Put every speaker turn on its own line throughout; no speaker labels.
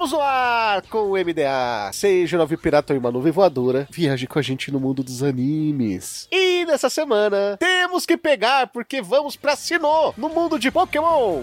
Estamos no ar com o MDA. Seja novo pirata em uma nuvem voadora, viaje com a gente no mundo dos animes. E nessa semana temos que pegar porque vamos pra Sinnoh, no mundo de Pokémon.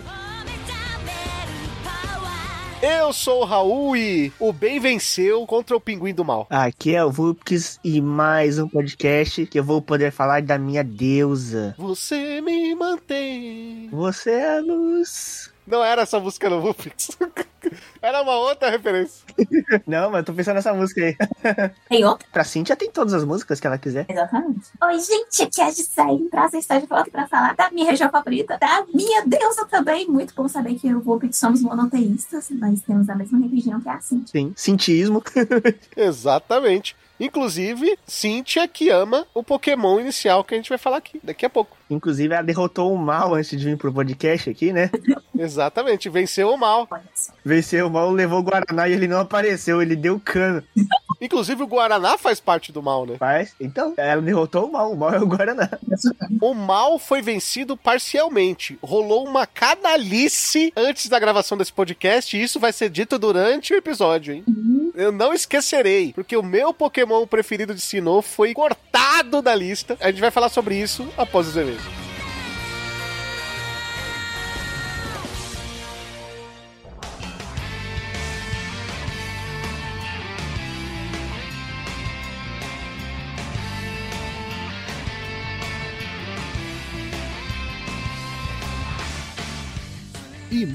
Eu sou o Raul e o bem venceu contra o pinguim do mal.
Aqui é o Vupkis e mais um podcast que eu vou poder falar da minha deusa.
Você me mantém.
Você é a luz.
Não era essa música no Vupix. Era uma outra referência.
Não, mas eu tô pensando nessa música aí.
Tem outra?
Pra Cintia tem todas as músicas que ela quiser.
Exatamente. Oi, gente, aqui é a Gisele. Prazer estar de volta pra falar da minha região favorita, da minha deusa também. Muito bom saber que eu vou somos monoteístas, mas temos a mesma religião que é a Cintia.
Sim, cintismo.
Exatamente. Inclusive, Cynthia que ama o Pokémon inicial que a gente vai falar aqui daqui a pouco.
Inclusive, ela derrotou o mal antes de vir pro podcast aqui, né?
Exatamente, venceu o mal.
Venceu o mal, levou o Guaraná e ele não apareceu, ele deu cano.
Inclusive, o Guaraná faz parte do mal, né?
Mas, então, ela derrotou o mal, o mal é o Guaraná.
O mal foi vencido parcialmente. Rolou uma canalice antes da gravação desse podcast e isso vai ser dito durante o episódio, hein? Eu não esquecerei, porque o meu Pokémon preferido de Sinnoh foi cortado da lista. A gente vai falar sobre isso após os eventos.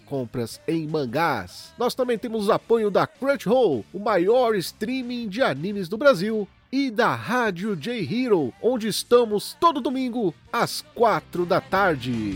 compras em mangás. Nós também temos o apoio da Crunchyroll, o maior streaming de animes do Brasil. E da Rádio J Hero, onde estamos todo domingo às 4 da tarde.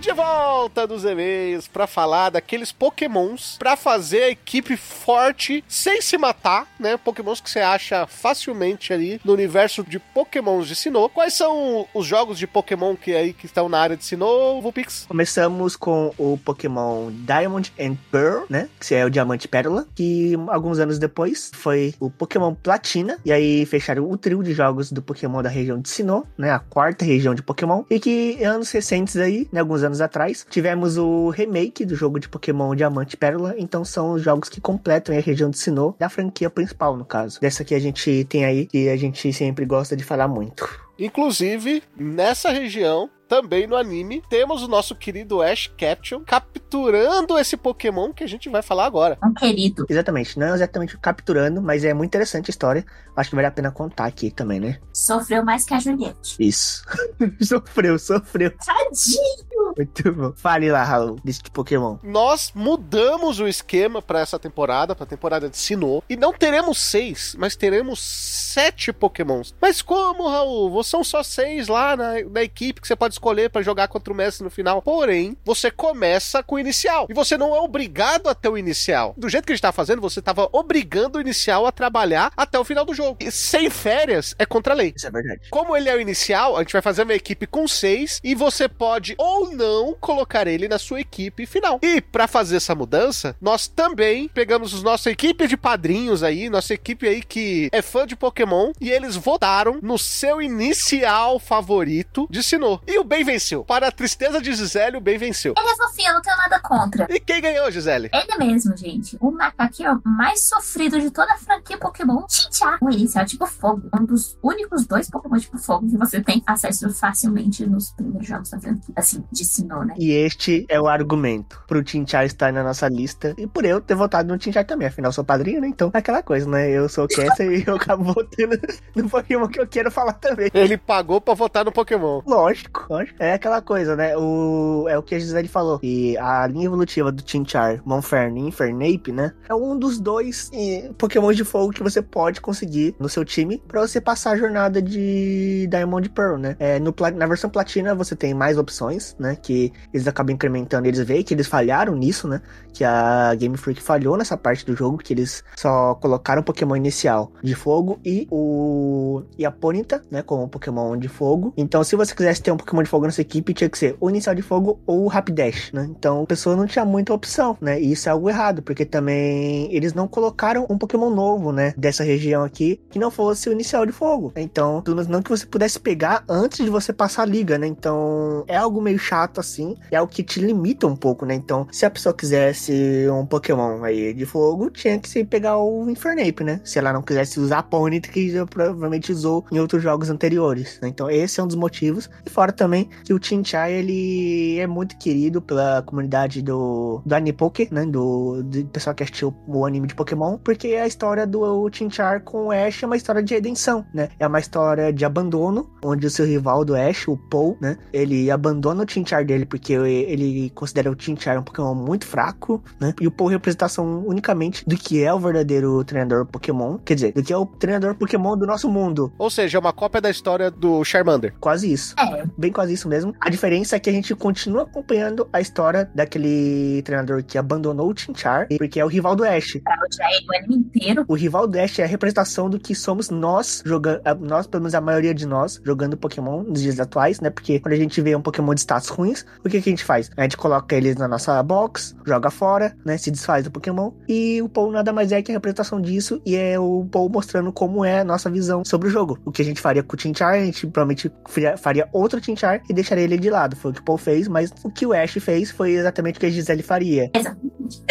De volta dos e-mails pra falar daqueles pokémons pra fazer a equipe forte sem se matar, né? Pokémons que você acha facilmente ali no universo de pokémons de Sinnoh. Quais são os jogos de pokémon que aí que estão na área de Sinnoh, Vulpix?
Começamos com o Pokémon Diamond and Pearl, né? Que é o Diamante Pérola. Que alguns anos depois foi o Pokémon Platina. E aí fecharam o trio de jogos do Pokémon da região de Sinnoh, né? A quarta região de Pokémon. E que anos recentes aí, né? Alguns anos atrás, tivemos o remake do jogo de Pokémon Diamante e Pérola. Então são os jogos que completam a região de Sinnoh, da franquia principal, no caso. Dessa que a gente tem aí, que a gente sempre gosta de falar muito.
Inclusive, nessa região, também no anime, temos o nosso querido Ash Ketchum capturando esse Pokémon que a gente vai falar agora.
Um querido.
Exatamente, não exatamente capturando, mas é muito interessante a história. Acho que vale a pena contar aqui também, né?
Sofreu mais que a Juliette.
Isso. sofreu, sofreu.
Tadinho!
Muito bom. Fale lá, Raul, desse Pokémon.
Nós mudamos o esquema para essa temporada, para a temporada de Sinnoh, e não teremos seis, mas teremos sete Pokémons. Mas como, Raul? São só seis lá na, na equipe que você pode escolher para jogar contra o mestre no final. Porém, você começa com o inicial. E você não é obrigado a ter o inicial. Do jeito que a gente tá fazendo, você tava obrigando o inicial a trabalhar até o final do jogo. E sem férias é contra a lei.
Isso é verdade.
Como ele é o inicial, a gente vai fazer uma equipe com seis e você pode ou não colocar ele na sua equipe final. E para fazer essa mudança, nós também pegamos os nossa equipe de padrinhos aí, nossa equipe aí que é fã de Pokémon e eles votaram no seu inicial favorito de Sinnoh. E o bem venceu. Para a tristeza de Gisele, o bem venceu.
Ele é fofinho, eu não tenho nada contra.
E quem ganhou, Gisele?
Ele mesmo, gente. O macaquinho mais sofrido de toda a franquia Pokémon, Chinchá. O inicial tipo fogo. Um dos únicos dois Pokémon tipo fogo que você tem acesso facilmente nos primeiros jogos da franquia. Assim, né?
E este é o argumento pro Tinchar estar na nossa lista. E por eu ter votado no Tinchar também. Afinal, sou padrinho, né? Então é aquela coisa, né? Eu sou Cassia e eu acabo votando no Pokémon que eu quero falar também.
Ele pagou pra votar no Pokémon.
Lógico, lógico. É aquela coisa, né? O, é o que a Gisele falou. E a linha evolutiva do Tinchar, Monferno e Infernape, né? É um dos dois Pokémon de fogo que você pode conseguir no seu time pra você passar a jornada de Diamond e Pearl, né? É, no, pla- na versão platina você tem mais opções, né? Que eles acabam incrementando. Eles veem que eles falharam nisso, né? Que a Game Freak falhou nessa parte do jogo, que eles só colocaram o Pokémon inicial de fogo e o e a Ponyta, né, como Pokémon de fogo. Então, se você quisesse ter um Pokémon de fogo nessa equipe, tinha que ser o inicial de fogo ou o Rapidash, né? Então, a pessoa não tinha muita opção, né? E isso é algo errado, porque também eles não colocaram um Pokémon novo, né, dessa região aqui, que não fosse o inicial de fogo. Então, não que você pudesse pegar antes de você passar a liga, né? Então, é algo meio chato assim, é algo que te limita um pouco, né? Então, se a pessoa quisesse um Pokémon aí de fogo, tinha que se pegar o Infernape, né? Se ela não quisesse usar a que já provavelmente usou em outros jogos anteriores, né? Então, esse é um dos motivos. E fora também que o Chinchai, ele é muito querido pela comunidade do, do Anipoke, né? Do, do pessoal que assistiu o anime de Pokémon, porque a história do Chinchar com o Ash é uma história de redenção, né? É uma história de abandono, onde o seu rival do Ash, o Paul, né? Ele abandona o Chinchar dele porque ele considera o Chinchar um Pokémon muito fraco, né? E o Paul é representação unicamente do que é o verdadeiro treinador Pokémon, quer dizer, do que é o treinador Pokémon do nosso mundo.
Ou seja, é uma cópia da história do Charmander.
Quase isso.
É,
Bem quase isso mesmo. A diferença é que a gente continua acompanhando a história daquele treinador que abandonou o Chinchar, porque é o rival do Ash.
ele o anime inteiro.
O rival do Ash é a representação do que somos nós jogando, a- nós, pelo menos a maioria de nós, jogando Pokémon nos dias atuais, né? Porque quando a gente vê um Pokémon de status ruins, o que, que a gente faz? A gente coloca eles na nossa box, joga fora, né? Se desfaz do Pokémon. E o Paul nada mais é que a representação disso, e é o Paul mostrando como é a nossa visão sobre o jogo. O que a gente faria com o Tinchar, a gente provavelmente faria- outro Tinchar e deixaria ele de lado. Foi o que o Paul fez, mas o que o Ash fez foi exatamente o que a Gisele faria.
Exatamente.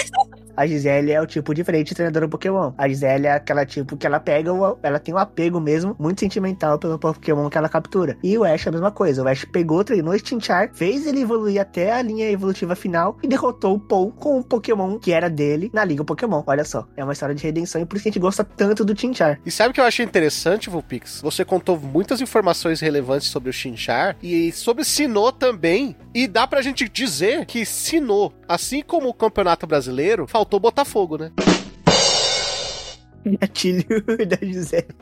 A Gisele é o tipo diferente de treinadora Pokémon. A Gisele é aquela tipo que ela pega, ela tem um apego mesmo, muito sentimental pelo Pokémon que ela captura. E o Ash é a mesma coisa. O Ash pegou, treinou esse Tinchar, fez ele evoluir até a linha evolutiva final e derrotou o Paul com o Pokémon que era dele na Liga Pokémon. Olha só, é uma história de redenção e por isso que a gente gosta tanto do Tinchar.
E sabe o que eu achei interessante, Vulpix? Você contou muitas informações relevantes sobre o Chinchar e sobre Sinnoh também. E dá pra gente dizer que Sinnoh, assim como o Campeonato Brasileiro, faltou Botafogo, né?
Gatilho da Gisele.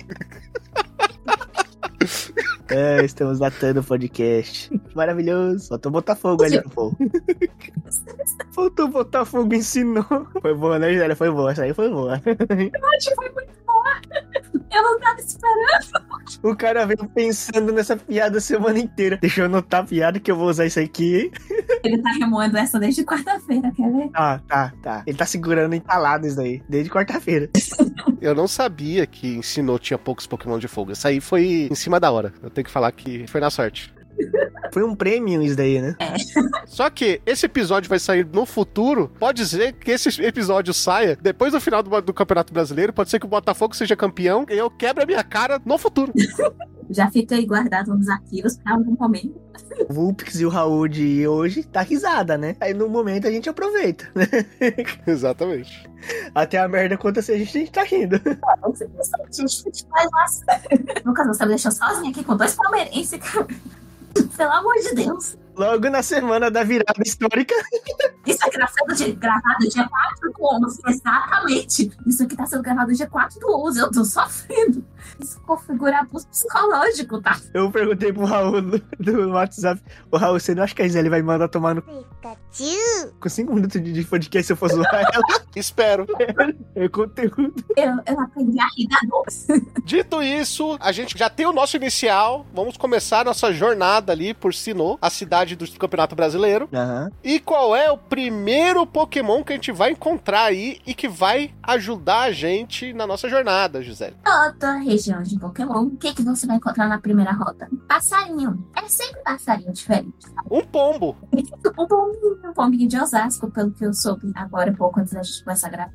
É, estamos datando o podcast. Maravilhoso. Faltou Botafogo ali, pô. Faltou Botafogo ensinou. Foi boa, né, Gisele? Foi boa. Essa aí foi boa.
Hoje foi muito boa. Eu não tava esperando.
O cara veio pensando nessa piada a semana inteira. Deixa eu anotar a piada que eu vou usar isso aqui.
Ele tá remoendo essa desde quarta-feira, quer ver?
Ah, tá, tá. Ele tá segurando entalado isso aí. Desde quarta-feira.
Eu não sabia que em Sinnoh tinha poucos Pokémon de fogo. Isso aí foi em cima da hora. Eu tenho que falar que foi na sorte.
Foi um prêmio isso daí, né?
Só que esse episódio vai sair no futuro. Pode ser que esse episódio saia depois do final do, do Campeonato Brasileiro. Pode ser que o Botafogo seja campeão e eu quebre a minha cara no futuro.
Já fica aí guardado nos arquivos pra algum momento.
O Vulpix e o Raul de hoje tá risada, né? Aí no momento a gente aproveita. né?
Exatamente.
Até a merda acontecer, a gente, a gente tá rindo.
Você pensa, gente, faz nossa. Lucas, você me deixou sozinha aqui com dois palmeirenses, cara. Pelo amor de Deus.
Logo na semana da virada histórica.
Isso aqui tá sendo de- gravado dia 4 do 11. Exatamente. Isso aqui tá sendo gravado dia 4 do 11. Eu tô sofrendo. Isso configura abuso psicológico, tá?
Eu perguntei pro Raul do, do WhatsApp. Ô Raul, você não acha que a Gisele vai mandar tomar no. Com 5 minutos de de podcast se eu for zoar ela?
Espero.
É conteúdo.
Eu, eu aprendi a rir da dor.
Dito isso, a gente já tem o nosso inicial. Vamos começar nossa jornada ali por Sinnoh, a cidade do Campeonato Brasileiro.
Aham.
E qual é o primeiro Pokémon que a gente vai encontrar aí e que vai ajudar a gente na nossa jornada, Gisele?
Toda região de Pokémon, o que, que você vai encontrar na primeira rota? Passarinho. É sempre passarinho diferente.
Um pombo.
Um pombinho, um pombinho de Osasco, pelo que eu soube agora, um pouco antes da gente começar a gravar.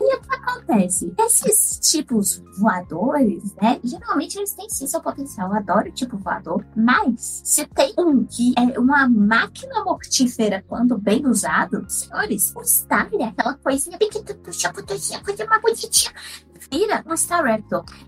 E o que acontece? Esses tipos voadores, né? Geralmente eles têm sim seu potencial. Eu adoro o tipo voador. Mas se tem um que é uma máquina mortífera quando bem usado, senhores, o Star é aquela coisinha pequenininha, coisa mais bonitinha vira um Star.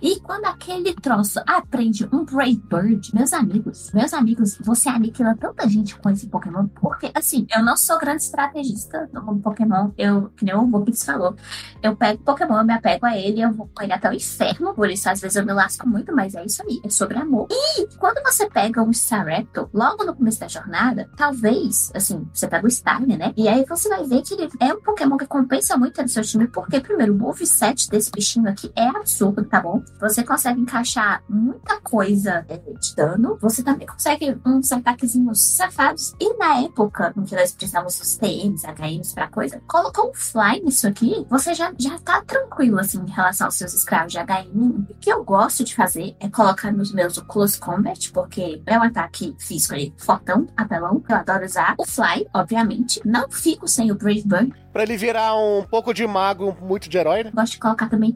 E quando aquele troço aprende um Brave Bird, meus amigos, meus amigos, você aniquila tanta gente com esse Pokémon, porque, assim, eu não sou grande estrategista no Pokémon, eu, que nem o Vopix falou, eu pego Pokémon, eu me apego a ele, eu vou com ele até o inferno, por isso às vezes eu me lasco muito, mas é isso aí, é sobre amor. E quando você pega um Star logo no começo da jornada, talvez, assim, você pega o Starmie, né? E aí você vai ver que ele é um Pokémon que compensa muito no seu time, porque, primeiro, o moveset desse bichinho aqui é absurdo, tá bom? Você consegue encaixar muita coisa é, de dano, você também consegue uns ataquezinhos safados. E na época em que nós precisávamos dos TMs, HMs pra coisa, colocou um fly nisso aqui, você já, já tá tranquilo, assim, em relação aos seus escravos de HM. O que eu gosto de fazer é colocar nos meus o Close Combat, porque é um ataque físico ali, fortão, apelão, que eu adoro usar. O Fly, obviamente. Não fico sem o Brave Bird,
Pra ele virar um pouco de mago, muito de herói, né?
gosto de colocar também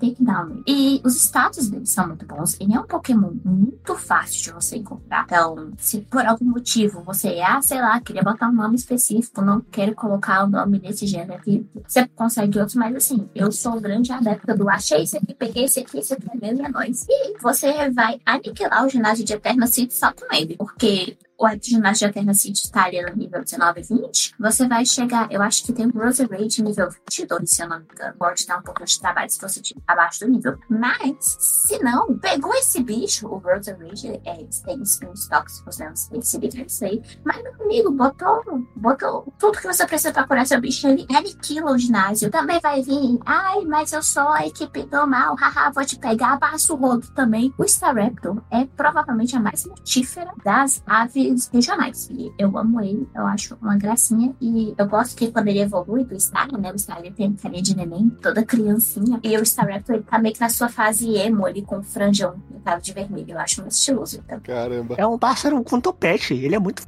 E os status dele são muito bons. Ele é um Pokémon muito fácil de você encontrar. Então, se por algum motivo você, ah, sei lá, queria botar um nome específico, não quero colocar o nome desse gênero aqui, você consegue outros, mas assim, eu sou grande adepta do achei esse aqui, peguei esse aqui, esse aqui é é nóis. E você vai aniquilar o ginásio de Eterna City só com ele, porque o ginásio de está ali no nível 19 e 20, você vai chegar, eu acho que tem um Rose Rage nível 22, se eu não me engano. Pode dar um pouco de trabalho se você estiver abaixo do nível. Mas, se não, pegou esse bicho, o Rose Rage, é, tem spin stock, se você não esse bicho, eu sei. Mas, meu amigo, botou, botou tudo que você precisa pra curar seu bicho, ele aniquila o ginásio. Também vai vir, ai, mas eu sou a equipe do mal, haha, vou te pegar, passo o rodo também. O Staraptor é provavelmente a mais mortífera das aves regionais. E eu amo ele, eu acho uma gracinha. E eu gosto que quando ele evolui do Star, né? O Star ele tem carinha de neném, toda criancinha. E o Staraptor ele tá meio que na sua fase emo ali, com franjão pintado de vermelho. Eu acho muito estiloso. Então.
Caramba.
É um pássaro com topete. Ele é muito.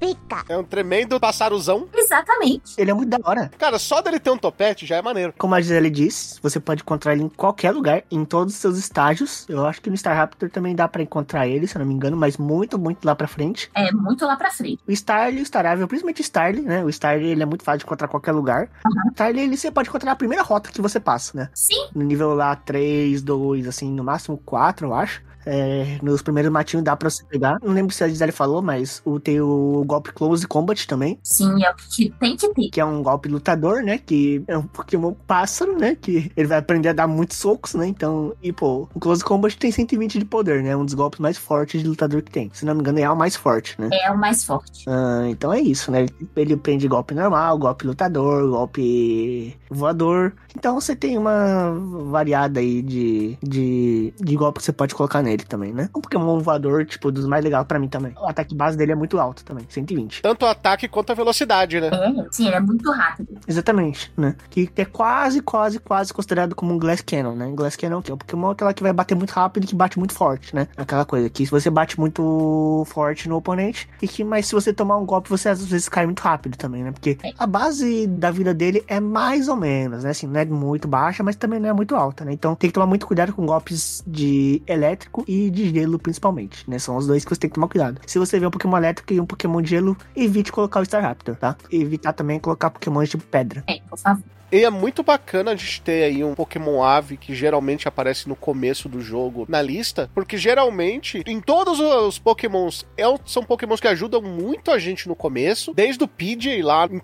É um tremendo passarozão.
Exatamente.
Ele é muito da hora.
Cara, só dele ter um topete já é maneiro.
Como a Gisele disse, você pode encontrar ele em qualquer lugar, em todos os seus estágios. Eu acho que no Star Raptor também dá pra encontrar ele, se eu não me engano, mas muito, muito lá pra frente.
É muito lá pra frente.
O Starly, o Starável, principalmente o Starly, né? O Starly, ele é muito fácil de encontrar em qualquer lugar. O Starly, ele você pode encontrar na primeira rota que você passa, né?
Sim,
No nível lá 3, 2, assim, no máximo 4, eu acho. É, nos primeiros matinhos dá pra você pegar. Não lembro se a Gisele falou, mas o, tem o golpe Close Combat também.
sim, é o que tem que ter.
Que é um golpe lutador, né? Que é um Pokémon pássaro, né? Que ele vai aprender a dar muitos socos, né? Então, e pô, o Close Combat tem 120 de poder, né? Um dos golpes mais fortes de lutador que tem. Se não me engano, é o mais forte, né?
É o mais forte.
Ah, então é isso, né? Ele, ele prende golpe normal, golpe lutador, golpe voador. Então você tem uma variada aí de, de, de golpe que você pode colocar nele também, né? Um Pokémon voador, tipo, dos mais legais pra mim também. O ataque base dele é muito alto também, 120.
Tanto o ataque quanto a velocidade, né?
É, sim, ele é muito rápido.
Exatamente, né? Que é quase, quase, quase considerado como um Glass Cannon, né? Glass Cannon que é o Pokémon aquela que vai bater muito rápido e que bate muito forte, né? Aquela coisa que se você bate muito forte no oponente e que, mas se você tomar um golpe, você às vezes cai muito rápido também, né? Porque a base da vida dele é mais ou menos, né? Assim, não é muito baixa, mas também não é muito alta, né? Então tem que tomar muito cuidado com golpes de elétrico e de gelo, principalmente, né? São os dois que você tem que tomar cuidado. Se você vê um Pokémon elétrico e um Pokémon de gelo, evite colocar o Staraptor, tá? Evitar também colocar Pokémon tipo pedra.
É, por favor.
E é muito bacana a gente ter aí um Pokémon Ave que geralmente aparece no começo do jogo na lista, porque geralmente em todos os Pokémons é- são Pokémons que ajudam muito a gente no começo, desde o Pidgey lá em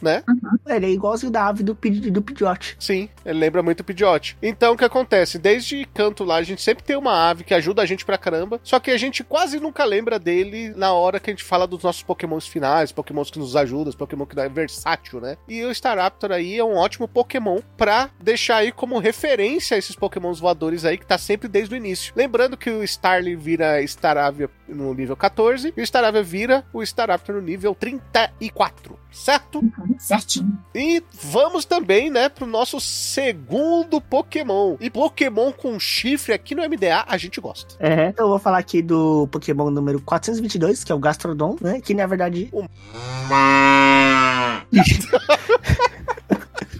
Né?
Ele é igualzinho da ave do, do Pidgeot.
Sim, ele lembra muito o Pidgeot. Então o que acontece? Desde canto lá, a gente sempre tem uma ave que ajuda a gente pra caramba, só que a gente quase nunca lembra dele na hora que a gente fala dos nossos Pokémons finais, Pokémons que nos ajudam, Pokémon que é versátil, né? E o Staraptor aí é um ótimo Pokémon pra deixar aí como referência esses Pokémons voadores aí que tá sempre desde o início. Lembrando que o Starly vira Staravia no nível 14 e o Staravia vira o Staraptor no nível 34, certo?
Uhum, certinho.
E vamos também, né, pro nosso segundo Pokémon. E Pokémon com chifre aqui no MDA a gente gosta.
É, então eu vou falar aqui do Pokémon número 422, que é o Gastrodon, né? Que na verdade.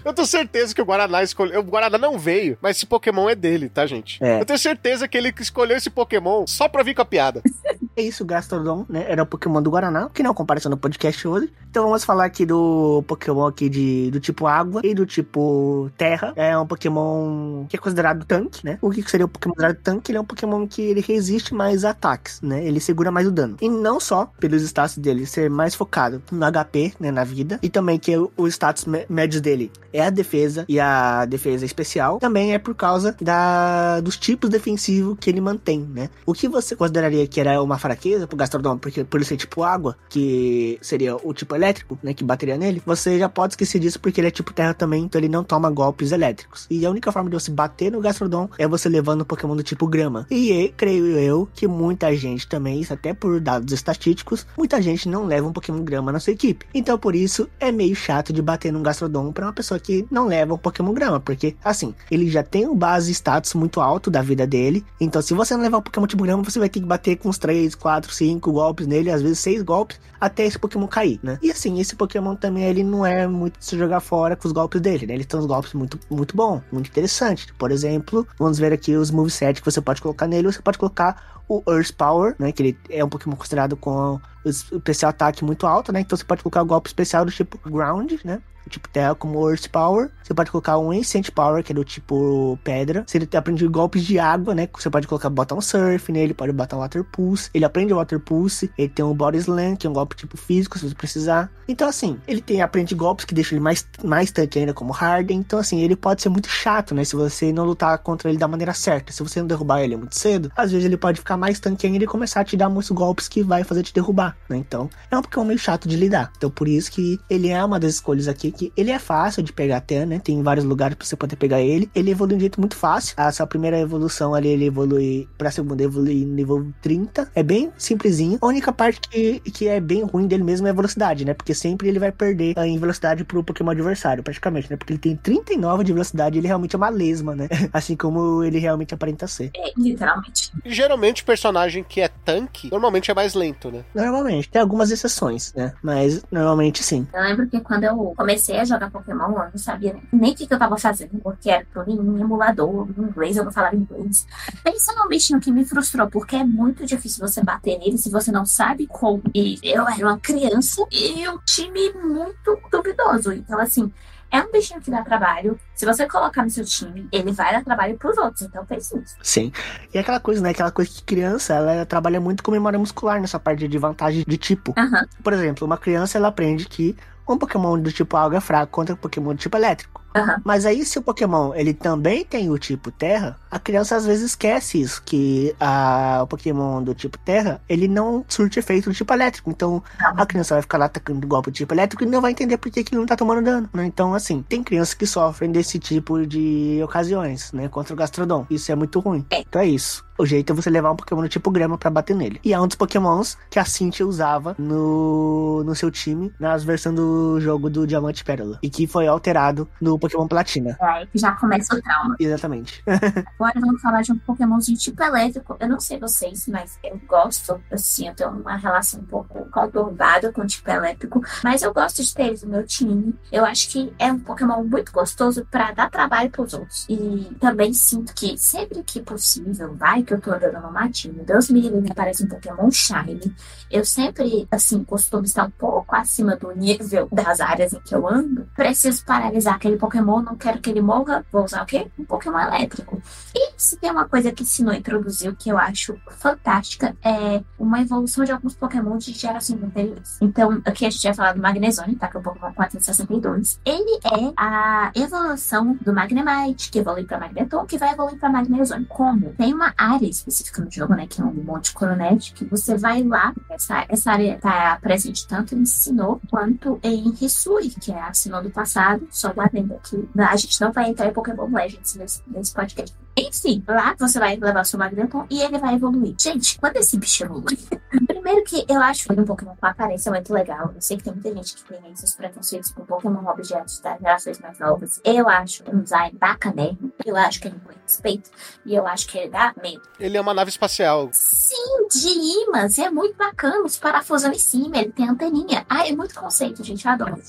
Eu tenho certeza que o Guaraná escolheu. O Guaraná não veio, mas esse Pokémon é dele, tá, gente?
É.
Eu tenho certeza que ele escolheu esse Pokémon só pra vir com a piada.
É isso, Gastrodon, né? Era o Pokémon do Guaraná, que não compareceu no podcast hoje. Então vamos falar aqui do Pokémon aqui de, do tipo água e do tipo terra. É um Pokémon que é considerado tanque, né? O que seria o Pokémon considerado tanque? Ele é um Pokémon que ele resiste mais a ataques, né? Ele segura mais o dano. E não só pelos status dele ser mais focado no HP, né? Na vida. E também que o, status mé- médio dele é a defesa e a defesa especial. Também é por causa da, dos tipos defensivos que ele mantém, né? O que você consideraria que era uma fraqueza pro Gastrodon, porque por ele ser tipo água, que seria o tipo elétrico, né, que bateria nele, você já pode esquecer disso porque ele é tipo terra também, então ele não toma golpes elétricos. E a única forma de você bater no Gastrodon é você levando o Pokémon do tipo grama. E creio eu que muita gente também, isso até por dados estatísticos, muita gente não leva um Pokémon grama na sua equipe. Então por isso é meio chato de bater num Gastrodon pra uma pessoa que não leva um Pokémon grama, porque assim, ele já tem um base status muito alto da vida dele. Então se você não levar um Pokémon tipo grama, você vai ter que bater com uns 3, 4, 5 golpes nele, às vezes 6 golpes, até esse Pokémon cair, né? E assim, esse Pokémon também ele não é muito se jogar fora com os golpes dele, né? Ele tem uns golpes muito, muito bom, muito interessante. Por exemplo, vamos ver aqui os moveset que você pode colocar nele. Você pode colocar o Earth Power, né? Que ele é um Pokémon considerado com o especial ataque muito alto, né? Então você pode colocar o golpe especial do tipo Ground, né? Tipo terra como Earth Power. Você pode colocar um Ancient Power, que é do tipo pedra. Se ele aprende golpes de água, né? Você pode colocar botar um Surf nele, pode botar um Water Pulse. Ele aprende Water Pulse. Ele tem um Body Slam, que é um golpe tipo físico, se você precisar. Então, assim, ele tem aprende golpes que deixam ele mais, mais tanque ainda, como Harden. Então, assim, ele pode ser muito chato, né? Se você não lutar contra ele da maneira certa. Se você não derrubar ele muito cedo, às vezes ele pode ficar mais tanque ainda e começar a te dar muitos golpes que vai fazer te derrubar, né? Então, é um Pokémon meio chato de lidar. Então, por isso que ele é uma das escolhas aqui, que ele é fácil de pegar até, né? Tem vários lugares pra você poder pegar ele. Ele evolui de um jeito muito fácil. A sua primeira evolução ali, ele evolui pra segunda, evolui nível 30. É bem simplesinho. A única parte que, que é bem ruim dele mesmo é a velocidade, né? Porque sempre ele vai perder ah, em velocidade pro Pokémon adversário, praticamente, né? Porque ele tem 39 de velocidade ele realmente é uma lesma, né? Assim como ele realmente aparenta ser.
É, literalmente.
E geralmente personagem que é tanque, normalmente é mais lento, né?
Normalmente, tem algumas exceções, né? Mas normalmente sim.
Eu lembro que quando eu comecei a jogar Pokémon, eu não sabia nem- o que, que eu tava fazendo, porque era tudo em emulador, em inglês, eu não falava inglês. Pensa num bichinho que me frustrou, porque é muito difícil você bater nele se você não sabe como. E eu era uma criança e um time muito duvidoso. Então, assim, é um bichinho que dá trabalho. Se você colocar no seu time, ele vai dar trabalho pros outros. Então, pense nisso.
Sim. E é aquela coisa, né? Aquela coisa que criança, ela trabalha muito com memória muscular nessa parte de vantagem de tipo.
Aham.
Por exemplo, uma criança, ela aprende que um Pokémon do tipo água é fraco contra um Pokémon do tipo elétrico.
Aham.
Mas aí, se o Pokémon ele também tem o tipo terra, a criança às vezes esquece isso, que a, o Pokémon do tipo terra, ele não surte efeito do tipo elétrico. Então, a criança vai ficar lá atacando golpe do tipo elétrico e não vai entender por que, que ele não tá tomando dano, né? Então, assim, tem crianças que sofrem desse tipo de ocasiões, né? Contra o Gastrodon. Isso é muito ruim. Então é isso. O jeito é você levar um Pokémon do tipo grama pra bater nele. E é um dos Pokémons que a Cintia usava no, no seu time nas versões do jogo do Diamante Pérola. E que foi alterado no Pokémon Platina.
É que já começa o trauma.
Exatamente.
Agora vamos falar de um Pokémon de tipo elétrico. Eu não sei vocês, mas eu gosto, assim, eu tenho uma relação um pouco conturbada com o tipo elétrico. Mas eu gosto de ter eles no meu time. Eu acho que é um Pokémon muito gostoso pra dar trabalho pros outros. E também sinto que sempre que possível, vai que eu tô andando no matinho, Deus me livre, me aparece um Pokémon Shine. Eu sempre, assim, costumo estar um pouco acima do nível das áreas em que eu ando. Preciso paralisar aquele Pokémon, não quero que ele morra. Vou usar o quê? Um Pokémon elétrico. E se tem uma coisa que Sinnoh introduziu que eu acho fantástica, é uma evolução de alguns Pokémon de gerações anteriores. Então, aqui a gente vai falar do Magnezone, tá? Que é o Pokémon 462. Ele é a evolução do Magnemite, que evolui pra Magneton, que vai evoluir pra Magnezone. Como? Tem uma área específica no jogo, né? Que é um Monte Coronet, que você vai lá. Essa, essa área tá presente tanto em Sinnoh quanto em Hisui, que é a Sinnoh do passado. Só dentro aqui. A gente não vai entrar em Pokémon Legends nesse, nesse podcast. Enfim, lá você vai levar o seu Magneton e ele vai evoluir. Gente, quando esse bicho evolui. Primeiro que eu acho ele um Pokémon com aparência muito legal. Eu sei que tem muita gente que tem esses preconceitos com Pokémon objetos das gerações mais novas. Eu acho um design bacanérrimo. Eu acho que ele põe respeito. E eu acho que ele dá medo.
Ele é uma nave espacial.
Sim, de imãs. É muito bacana. Os parafusos em cima. Ele tem anteninha. Ah, é muito conceito, gente. Eu adoro.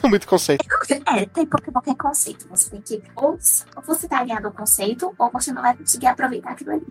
Muito conceito.
É, tem Pokémon que é conceito. Você tem que. Ou você tá alinhado ao conceito, ou você não vai conseguir aproveitar aquilo ali.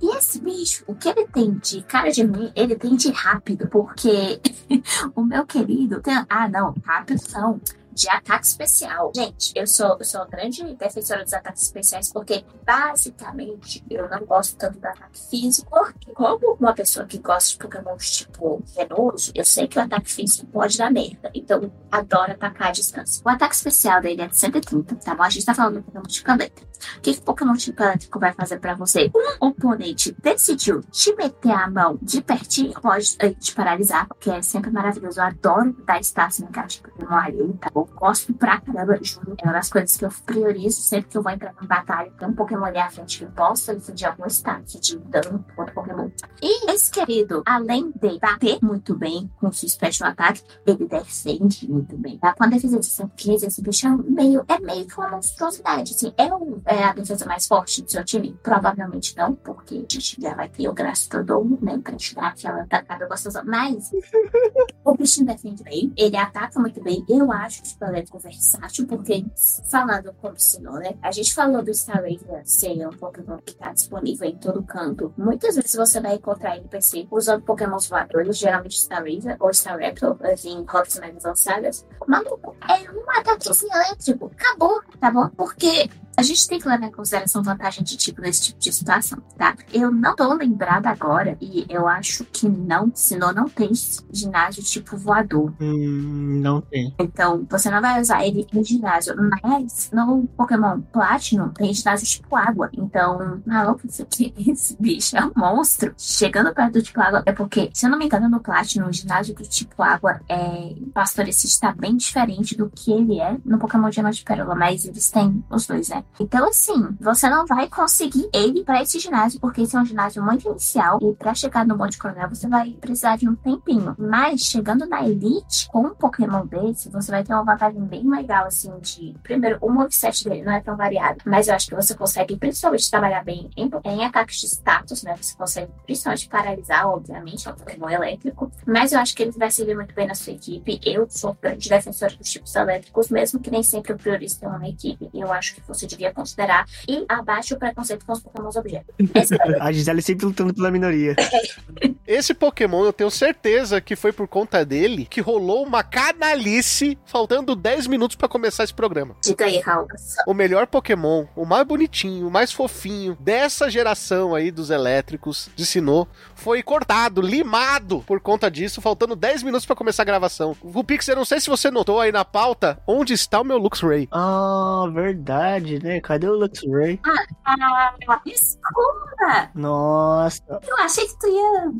E esse bicho, o que ele tem de cara de mim, ele tem de rápido. Porque o meu querido. Tem, ah, não. Rápido não de ataque especial. Gente, eu sou, eu sou grande defensora dos ataques especiais porque, basicamente, eu não gosto tanto do ataque físico. Porque, como uma pessoa que gosta de Pokémon tipo venoso, eu sei que o ataque físico pode dar merda. Então, adoro atacar à distância. O ataque especial dele é de 130, tá bom? A gente tá falando do Pokémon tipo elétrico. O que, o Pokémon tipo elétrico vai fazer pra você? Um oponente decidiu te meter a mão de pertinho, pode eh, te paralisar, que é sempre maravilhoso. Eu adoro dar espaço no cara de Pokémon ali, tá bom? Gosto pra caramba, juro. É uma das coisas que eu priorizo sempre que eu vou entrar em batalha. Tem um Pokémon ali à frente que possa infundir algum status de dano contra Pokémon. E esse querido, além de bater muito bem com seu special attack, ele defende muito bem. Tá? Com a defesa de 115, esse bicho é meio, é meio que uma monstruosidade. Assim, é, um, é a defesa mais forte do seu time? Provavelmente não, porque a gente já vai ter o Grastodon, né? Pra te dar aquela atacada gostosa. Mas o bichinho defende bem, ele ataca muito bem. Eu acho que elétrico versátil, porque falando como Sinnoh, né? A gente falou do Star Ranger ser um Pokémon que tá disponível em todo canto. Muitas vezes você vai encontrar NPC usando Pokémons voadores, geralmente Star Ranger ou Star Raptor, assim, rotas mais avançadas. Maluco, é um ataquezinho elétrico. Acabou, tá bom? Porque a gente tem que levar em consideração vantagem de tipo nesse tipo de situação, tá? Eu não tô lembrada agora e eu acho que não, senão não tem ginásio tipo voador.
Hum, não tem.
Então, você não vai usar ele em ginásio. Mas no Pokémon Platinum tem ginásio tipo água. Então, maluco, isso aqui, esse bicho é um monstro. Chegando perto do tipo água, é porque, se eu não me engano, no Platinum, o ginásio do tipo água é Pastorecite está bem diferente do que ele é no Pokémon Diamante de Pérola, mas eles têm os dois, né? Então, assim, você não vai conseguir ele para esse ginásio, porque esse é um ginásio muito inicial. E para chegar no Monte Coronel, você vai precisar de um tempinho. Mas chegando na Elite, com um Pokémon desse, você vai ter uma vantagem bem legal, assim, de. Primeiro, o moveset dele não é tão variado, mas eu acho que você consegue principalmente trabalhar bem em, em ataques de status, né? Você consegue principalmente paralisar, obviamente, é um Pokémon elétrico. Mas eu acho que ele vai servir muito bem na sua equipe. Eu sou grande defensora dos tipos elétricos, mesmo que nem sempre eu priorizo ter uma equipe. Eu acho que você devia considerar. E abaixo o preconceito com os Pokémon objetos.
A Gisele sempre lutando pela minoria.
Esse Pokémon, eu tenho certeza que foi por conta dele que rolou uma canalice faltando 10 minutos pra começar esse programa.
Diga aí, Raul.
O melhor Pokémon, o mais bonitinho, o mais fofinho dessa geração aí dos elétricos de Sinnoh foi cortado, limado por conta disso, faltando 10 minutos pra começar a gravação. O Pix, eu não sei se você notou aí na pauta onde está o meu Luxray.
Ah, verdade, né? Cadê o Luxray?
Ah, desculpa!
Nossa.
Eu achei que tu ia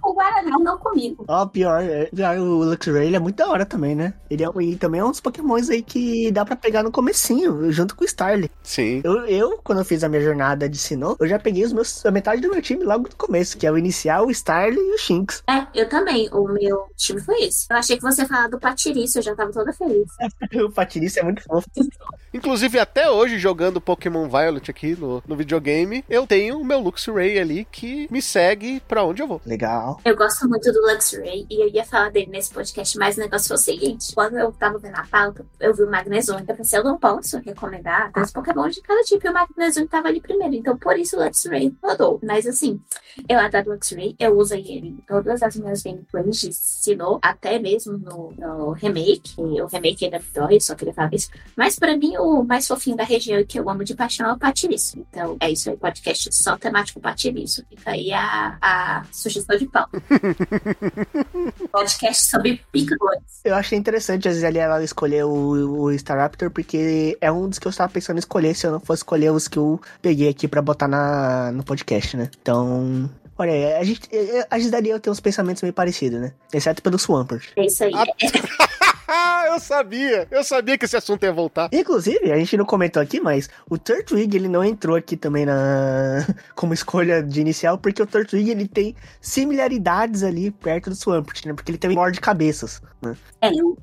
com o Guaraná, não comigo.
Ó, pior, é, pior, o Luxray ele é muito da hora também, né? Ele é, e também é um dos pokémons aí que dá pra pegar no comecinho, junto com o Starly.
Sim.
Eu, eu, quando eu fiz a minha jornada de Sinnoh, eu já peguei os meus, a metade do meu time logo no começo, que é o inicial, o Starly e o Shinx.
É, eu também. O meu time foi isso. Eu achei que você ia falar do Patiriço, eu já tava toda feliz.
o Patrício é muito fofo.
Inclusive, até hoje, jogando Pokémon Violet aqui no, no videogame, eu tenho o meu Luxray ali que me segue pra onde eu vou.
Legal.
Eu gosto muito do Luxray e eu ia falar dele nesse podcast, mas o negócio foi o seguinte: quando eu tava vendo a pauta, eu vi o Magnezone. Eu pensei, eu não posso recomendar dois Pokémon de cada tipo. E o Magnezone tava ali primeiro. Então, por isso o Luxray rodou. Mas assim, eu adoro o Luxray. Eu usei ele em todas as minhas gameplays de Sinnoh, até mesmo no, no remake. E o remake ainda dói, só queria falar isso. Mas pra mim, o mais fofinho da região que eu amo de paixão é o Patiriço. Então, é isso aí, podcast só temático Patiriço. Fica aí a, a sugestão de pau. podcast sobre picadores.
Eu achei interessante a Gisele ela escolher o, o Staraptor, porque é um dos que eu estava pensando em escolher se eu não fosse escolher os que eu peguei aqui pra botar na, no podcast, né? Então, Olha, aí, a gente, a eu tem uns pensamentos meio parecidos, né? Exceto pelo Swampert.
É isso aí.
Ah. eu sabia, eu sabia que esse assunto ia voltar.
Inclusive, a gente não comentou aqui, mas o Turtwig, ele não entrou aqui também na como escolha de inicial, porque o Turtwig, ele tem similaridades ali perto do Swampert, né? Porque ele também morde cabeças, né?
É, eu,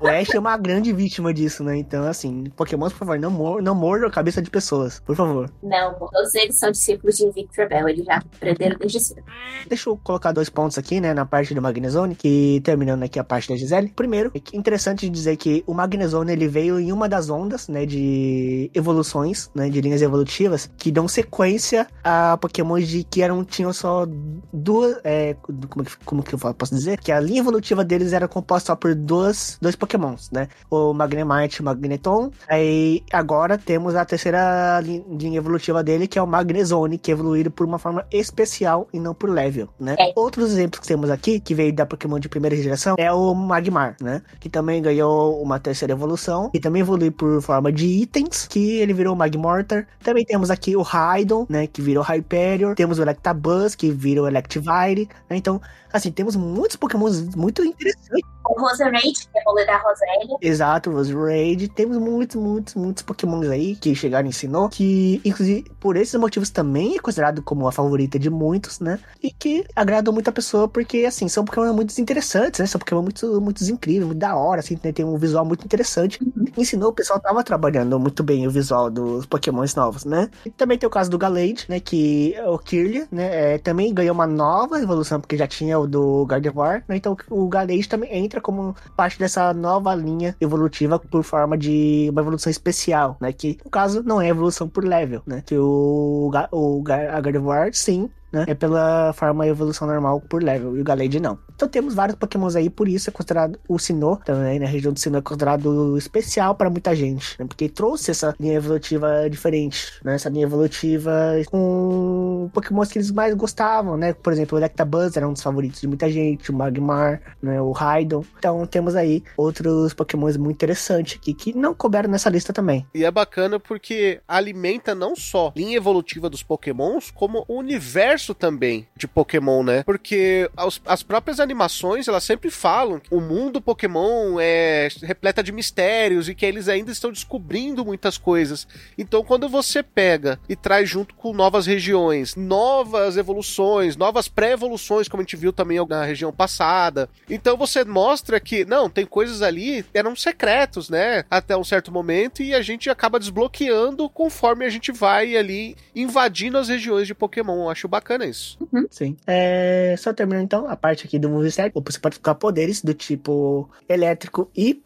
O Ash é uma grande vítima disso, né? Então, assim, Pokémon, por favor, não, mor não mordam a cabeça de pessoas, por favor.
não, todos eles são discípulos de Victor Bell, eles já aprenderam desde cedo.
Deixa eu colocar dois pontos aqui, né, na parte do Magnezone, que terminando aqui a parte da Gisele. Primeiro, é que interessante dizer que o Magnezone, ele veio em uma das ondas, né, de evoluções, né, de linhas evolutivas, que dão sequência a Pokémon de que eram, tinham só duas, é, como, que- como que eu posso dizer? Que a linha evolutiva deles era composta só por duas, dois Pokémons, né, o Magnemite e o Magneton. Aí, agora temos a terceira li- linha evolutiva dele, que é o Magnezone, que é evoluído por uma forma especial e não por level, né?
É.
Outros exemplos que temos aqui, que veio da Pokémon de primeira geração, é o Magmar, né? Que também ganhou uma terceira evolução, e também evoluiu por forma de itens, que ele virou Magmortar. Também temos aqui o Raidon, né? Que virou Hyperior. Temos o Electabuzz, que virou Electivire, né? Então, assim, temos muitos Pokémons muito interessantes.
O Roserade, que é o rolê da Rosélia.
Exato, os Raid. Temos muitos, muitos, muitos Pokémons aí que chegaram e ensinou. Que, inclusive, por esses motivos também é considerado como a favorita de muitos, né? E que agradam muito a pessoa, porque, assim, são Pokémon muito interessantes, né? São Pokémon muito, muito incríveis, muito da hora, assim, né? Tem um visual muito interessante. Ensinou, o pessoal tava trabalhando muito bem o visual dos Pokémons novos, né? E também tem o caso do Galade, né? Que é o Kirlia, né? é, também ganhou uma nova evolução, porque já tinha o do Gardevoir, né? Então o Galade também entra como parte dessa nova linha evolutiva por forma de uma evolução especial, né? Que no caso não é evolução por level, né? Que o, o Gar- a Gardevoir, sim, né? É pela forma evolução normal por level, e o Galade não. Então temos vários pokémons aí, por isso é considerado o Sinnoh, também na região do Sinnoh é considerado especial para muita gente, né? Porque trouxe essa linha evolutiva diferente, né? Essa linha evolutiva com pokémons que eles mais gostavam, né? Por exemplo, o Electabuzz era um dos favoritos de muita gente, o Magmar, né? O Raidon. Então temos aí outros pokémons muito interessantes aqui, que não couberam nessa lista também.
E é bacana porque alimenta não só a linha evolutiva dos pokémons, como o universo também de Pokémon, né? Porque as, as próprias animações, elas sempre falam que o mundo Pokémon é repleta de mistérios e que eles ainda estão descobrindo muitas coisas. Então, quando você pega e traz junto com novas regiões, novas evoluções, novas pré-evoluções, como a gente viu também na região passada, então você mostra que, não, tem coisas ali eram secretos, né? Até um certo momento, e a gente acaba desbloqueando conforme a gente vai ali invadindo as regiões de Pokémon. Eu acho bacana isso.
Sim. É, só terminando então a parte aqui do Moveset. Você pode colocar poderes do tipo elétrico e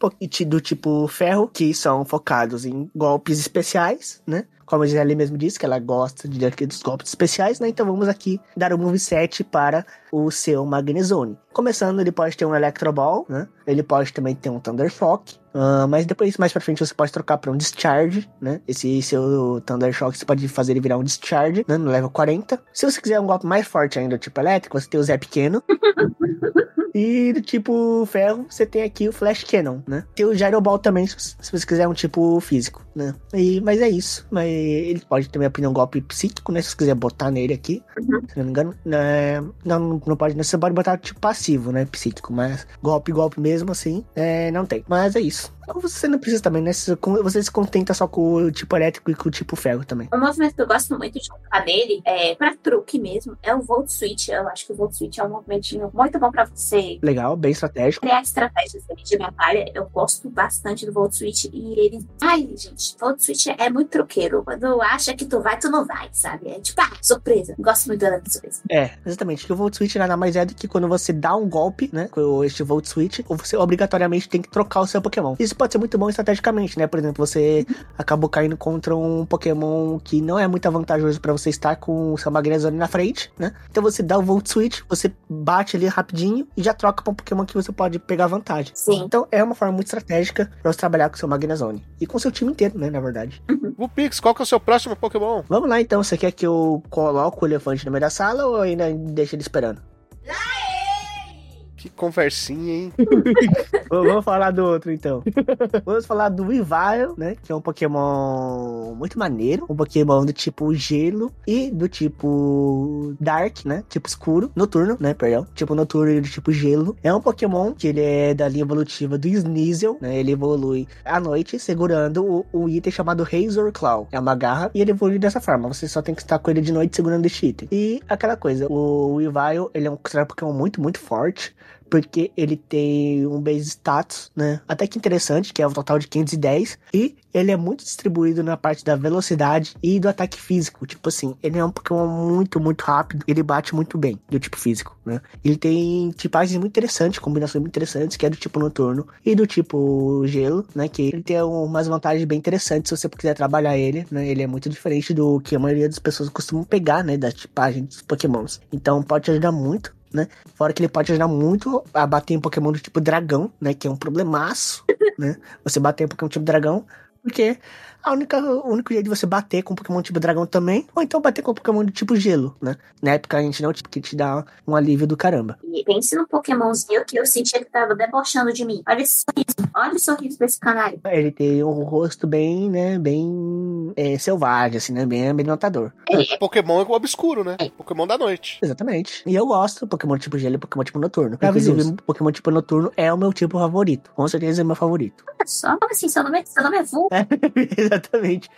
do tipo ferro, que são focados em golpes especiais, né? Como a Gisele mesmo disse, que ela gosta de dos golpes especiais, né? Então vamos aqui dar o moveset para o seu Magnezone. Começando, ele pode ter um Electro Ball, né? Ele pode também ter um Thunder Shock. ah, mas depois, mais pra frente, você pode trocar para um Discharge, né? Esse seu Thunder Shock, você pode fazer ele virar um Discharge, né? No level 40. Se você quiser um golpe mais forte ainda, tipo elétrico, você tem o Zé Pequeno. E do tipo ferro, você tem aqui o Flash Cannon, né? Tem o Gyro Ball também, se você quiser um tipo físico, né? E, mas é isso. Mas ele pode também aprender um golpe psíquico, né? Se você quiser botar nele aqui. Se não me engano. né? Não, não pode. Você pode botar tipo passivo, né? Psíquico. Mas golpe, golpe mesmo, assim, é, não tem. Mas é isso. Então você não precisa também, né? Você se contenta só com o tipo elétrico e com o tipo ferro também.
Um movimento que eu gosto muito de colocar nele, é pra truque mesmo, é o Volt Switch. Eu acho que o Volt Switch é um movimentinho muito bom pra você
Legal, bem estratégico.
criar estratégias de batalha. Eu gosto bastante do Volt Switch e ele. Ai, gente, Volt Switch é muito truqueiro. Quando acha que tu vai, tu não vai, sabe? É tipo, ah, surpresa. Gosto muito da surpresa.
É, exatamente. O Volt Switch nada mais é do que quando você dá um golpe, né? Com este Volt Switch, você obrigatoriamente tem que trocar o seu Pokémon. Isso pode ser muito bom estrategicamente, né? Por exemplo, você acabou caindo contra um Pokémon que não é muito vantajoso pra você estar com o seu Magnezone na frente, né? Então você dá o Volt Switch, você bate ali rapidinho e já troca pra um Pokémon que você pode pegar vantagem.
Sim.
Então é uma forma muito estratégica pra você trabalhar com o seu Magnezone. E com o seu time inteiro, né? Na verdade.
Vulpix, qual que é o seu próximo Pokémon?
Vamos lá então, você quer que eu coloque o elefante no meio da sala ou ainda deixa ele esperando? Liar!
Que conversinha, hein?
Vamos falar do outro então. Vamos falar do Weavile, né? Que é um Pokémon muito maneiro. Um Pokémon do tipo gelo e do tipo dark, né? Tipo escuro. Noturno, né? Perdão. Tipo noturno e do tipo gelo. É um Pokémon que ele é da linha evolutiva do Sneasel, né? Ele evolui à noite segurando o, o item chamado Razor Claw. É uma garra e ele evolui dessa forma. Você só tem que estar com ele de noite segurando esse item. E aquela coisa, o Weavile, ele é um Pokémon muito, muito forte porque ele tem um base status, né? Até que interessante, que é o total de 510, e ele é muito distribuído na parte da velocidade e do ataque físico. Tipo assim, ele é um Pokémon muito, muito rápido, ele bate muito bem do tipo físico, né? Ele tem tipagens muito interessantes, combinações muito interessantes, que é do tipo noturno e do tipo gelo, né? Que ele tem umas vantagens bem interessantes se você quiser trabalhar ele, né? Ele é muito diferente do que a maioria das pessoas costumam pegar, né? Da tipagem dos Pokémons. Então pode te ajudar muito né? Fora que ele pode ajudar muito a bater em Pokémon do tipo dragão, né? Que é um problemaço, né? Você bater em Pokémon tipo dragão, porque a única, o único jeito de você bater com Pokémon tipo dragão também, ou então bater com Pokémon do tipo gelo, né? Na época a gente não, tipo, que te dá um alívio do caramba.
E pense no Pokémonzinho que eu sentia que tava debochando de mim. Olha esse sorriso. Olha o sorriso desse canário.
Ele tem um rosto bem, né? Bem é, selvagem, assim, né? Bem ambientador.
É,
Pokémon é o obscuro, né? Pokémon da noite.
Exatamente. E eu gosto do Pokémon tipo gelo e Pokémon tipo noturno. Inclusive, Pokémon tipo noturno é o meu tipo favorito. Com certeza é o meu favorito.
olha só. Como assim? Seu nome é, seu nome é Vu?
Exatamente.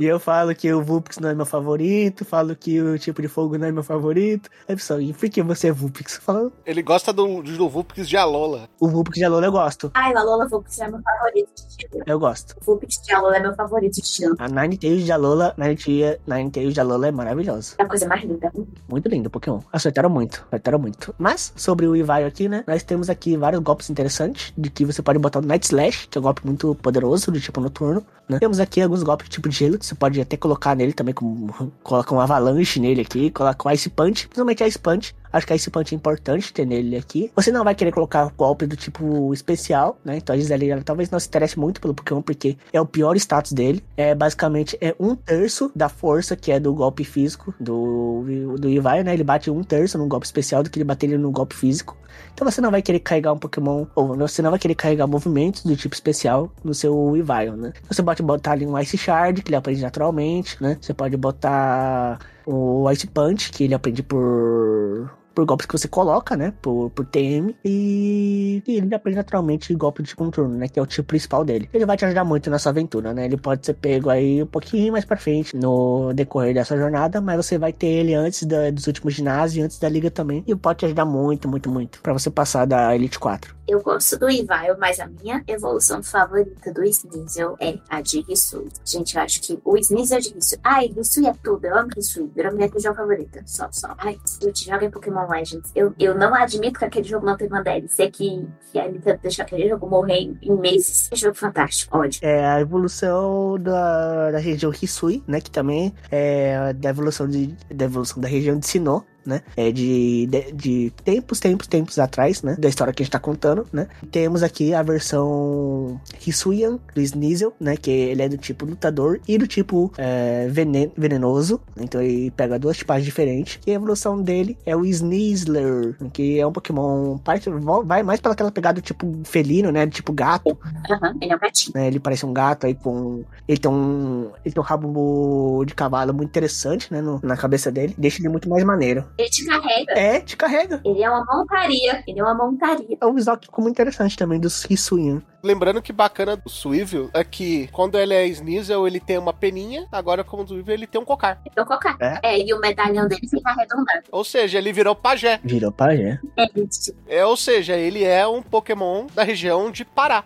e eu falo que o Vulpix não é meu favorito, falo que o tipo de fogo não é meu favorito. Aí pessoal, e por que você é Vulpix? Fala,
Ele gosta do, do Vulpix de Alola.
o Vulpix de Alola eu gosto.
Ai, o Alola Vulpix é meu favorito de estilo.
Eu gosto.
O Vulpix de Alola é meu favorito de estilo.
A Ninetales de Alola, Ninetales Ninetales de Alola é maravilhosa.
É a coisa mais linda.
Muito lindo o Pokémon. Acertaram muito, acertaram muito. Mas, sobre o Ivaio aqui, né? Nós temos aqui vários golpes interessantes. De que você pode botar o Night Slash, que é um golpe muito poderoso, do tipo noturno. Né? Temos aqui alguns golpes tipo de gelo, que você pode até colocar nele também, como coloca um avalanche nele aqui, coloca o Ice Punch, principalmente Ice Punch. Acho que Ice Punch é importante ter nele aqui. Você não vai querer colocar golpe do tipo especial, né? Então a Gisele ela talvez não se interesse muito pelo Pokémon, porque é o pior status dele. É basicamente é um terço da força que é do golpe físico do, do Ivaio, né? Ele bate um terço no golpe especial do que ele bateria no golpe físico. Então você não vai querer carregar um Pokémon, ou você não vai querer carregar movimentos do tipo especial no seu Ivaio, né? Você pode botar ali um Ice Shard, que ele aprende naturalmente, né? Você pode botar o Ice Punch, que ele aprende por por golpes que você coloca, né? Por, por TM. E, e ele aprende naturalmente golpe de turno, né? Que é o tipo principal dele. Ele vai te ajudar muito nessa aventura, né? Ele pode ser pego aí um pouquinho mais pra frente no decorrer dessa jornada, mas você vai ter ele antes da- dos últimos ginásios, antes da liga também. E pode te ajudar muito, muito, muito. Pra você passar da Elite 4.
Eu gosto do Ivaio, mas a minha evolução favorita do Sneasel é a de Hisui. Gente, eu acho que o Sneasel de Hisui. Ai, Hisui é tudo. Eu amo Hisui. Virou minha região favorita. Só, só. Ai, eu te jogo em Pokémon Legends. Eu, eu não admito que aquele jogo não teve uma DLC que, que a Nintendo deixou aquele jogo morrer em, em meses. Que jogo fantástico. Ódio.
É a evolução da, da região Hisui, né? Que também é da evolução, de, da evolução da região de Sinnoh. Né? É de, de, de tempos, tempos, tempos atrás, né? Da história que a gente tá contando, né? Temos aqui a versão Hisuian do Sneasel, né? Que ele é do tipo lutador e do tipo é, venen- venenoso. Então ele pega duas tipagens diferentes. E a evolução dele é o Sneasler, que é um Pokémon parte, vai mais pela aquela pegada do tipo felino, né? Do tipo gato
Aham, ele é um gatinho.
né? Ele parece um gato aí com. Ele tem um. Ele tem um rabo de cavalo muito interessante, né? no- na cabeça dele. Deixa ele muito mais maneiro.
Ele te carrega.
É, te carrega.
Ele é uma montaria. Ele é uma montaria.
É um visual que ficou muito interessante também dos Hisuian.
Lembrando que bacana do Swivel é que quando ele é Sneasel, ele tem uma peninha, agora como do Swivel ele tem um cocar.
Então, cocar.
É?
É, e o medalhão dele fica arredondado.
Ou seja, ele virou pajé.
Virou pajé.
É,
É, ou seja, ele é um Pokémon da região de Pará.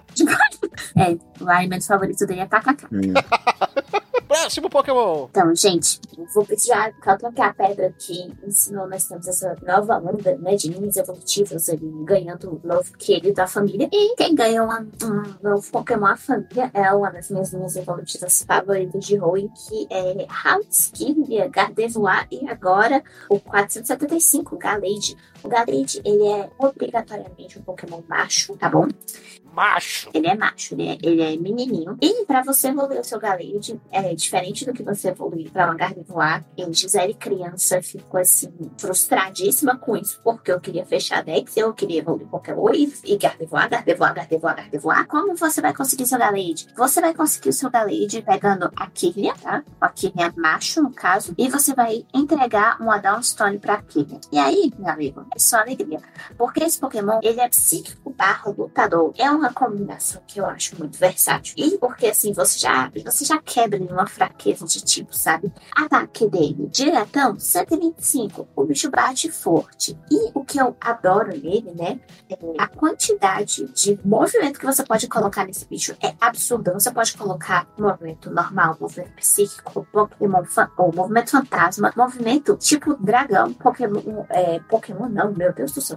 é, o alimento favorito dele é tacacá.
Hum.
Próximo Pokémon!
Então, gente, vou já calcular que a pedra que ensinou, nós temos essa nova onda né, de linhas evolutivas ali, ganhando um novo querido da família. E quem ganhou uma- um novo Pokémon à família é uma das minhas linhas evolutivas favoritas de Hoenn, que é Hounskin, Gardevoir e agora o 475, Galade. O Galade, ele é obrigatoriamente um Pokémon macho, tá bom?
Macho!
Ele é macho, ele é, ele é menininho. E pra você evoluir o seu Galade, é diferente do que você evoluir pra uma Gardevoir voar. E Gisele criança ficou assim, frustradíssima com isso, porque eu queria fechar Dex, eu queria evoluir Pokémon e, e Gardevoir, Gardevoir, Gardevoir, Gardevoir. Como você vai conseguir seu Galade? Você vai conseguir o seu Galade pegando a Kirlia, tá? A Kirlia macho, no caso, e você vai entregar uma Downstone pra Kirlia. E aí, meu amigo, é só alegria. Porque esse Pokémon, ele é psíquico barra lutador. É uma combinação que eu acho muito versátil. E porque assim, você já, você já quebra uma fraqueza de tipo, sabe? Ataque dele, diretão, 125. O bicho bate forte. E o que eu adoro nele, né? É a quantidade de movimento que você pode colocar nesse bicho é absurda. Você pode colocar movimento normal, movimento psíquico, Pokémon, fan, ou movimento fantasma, movimento tipo dragão, Pokémon, é, Pokémon não, meu Deus do céu.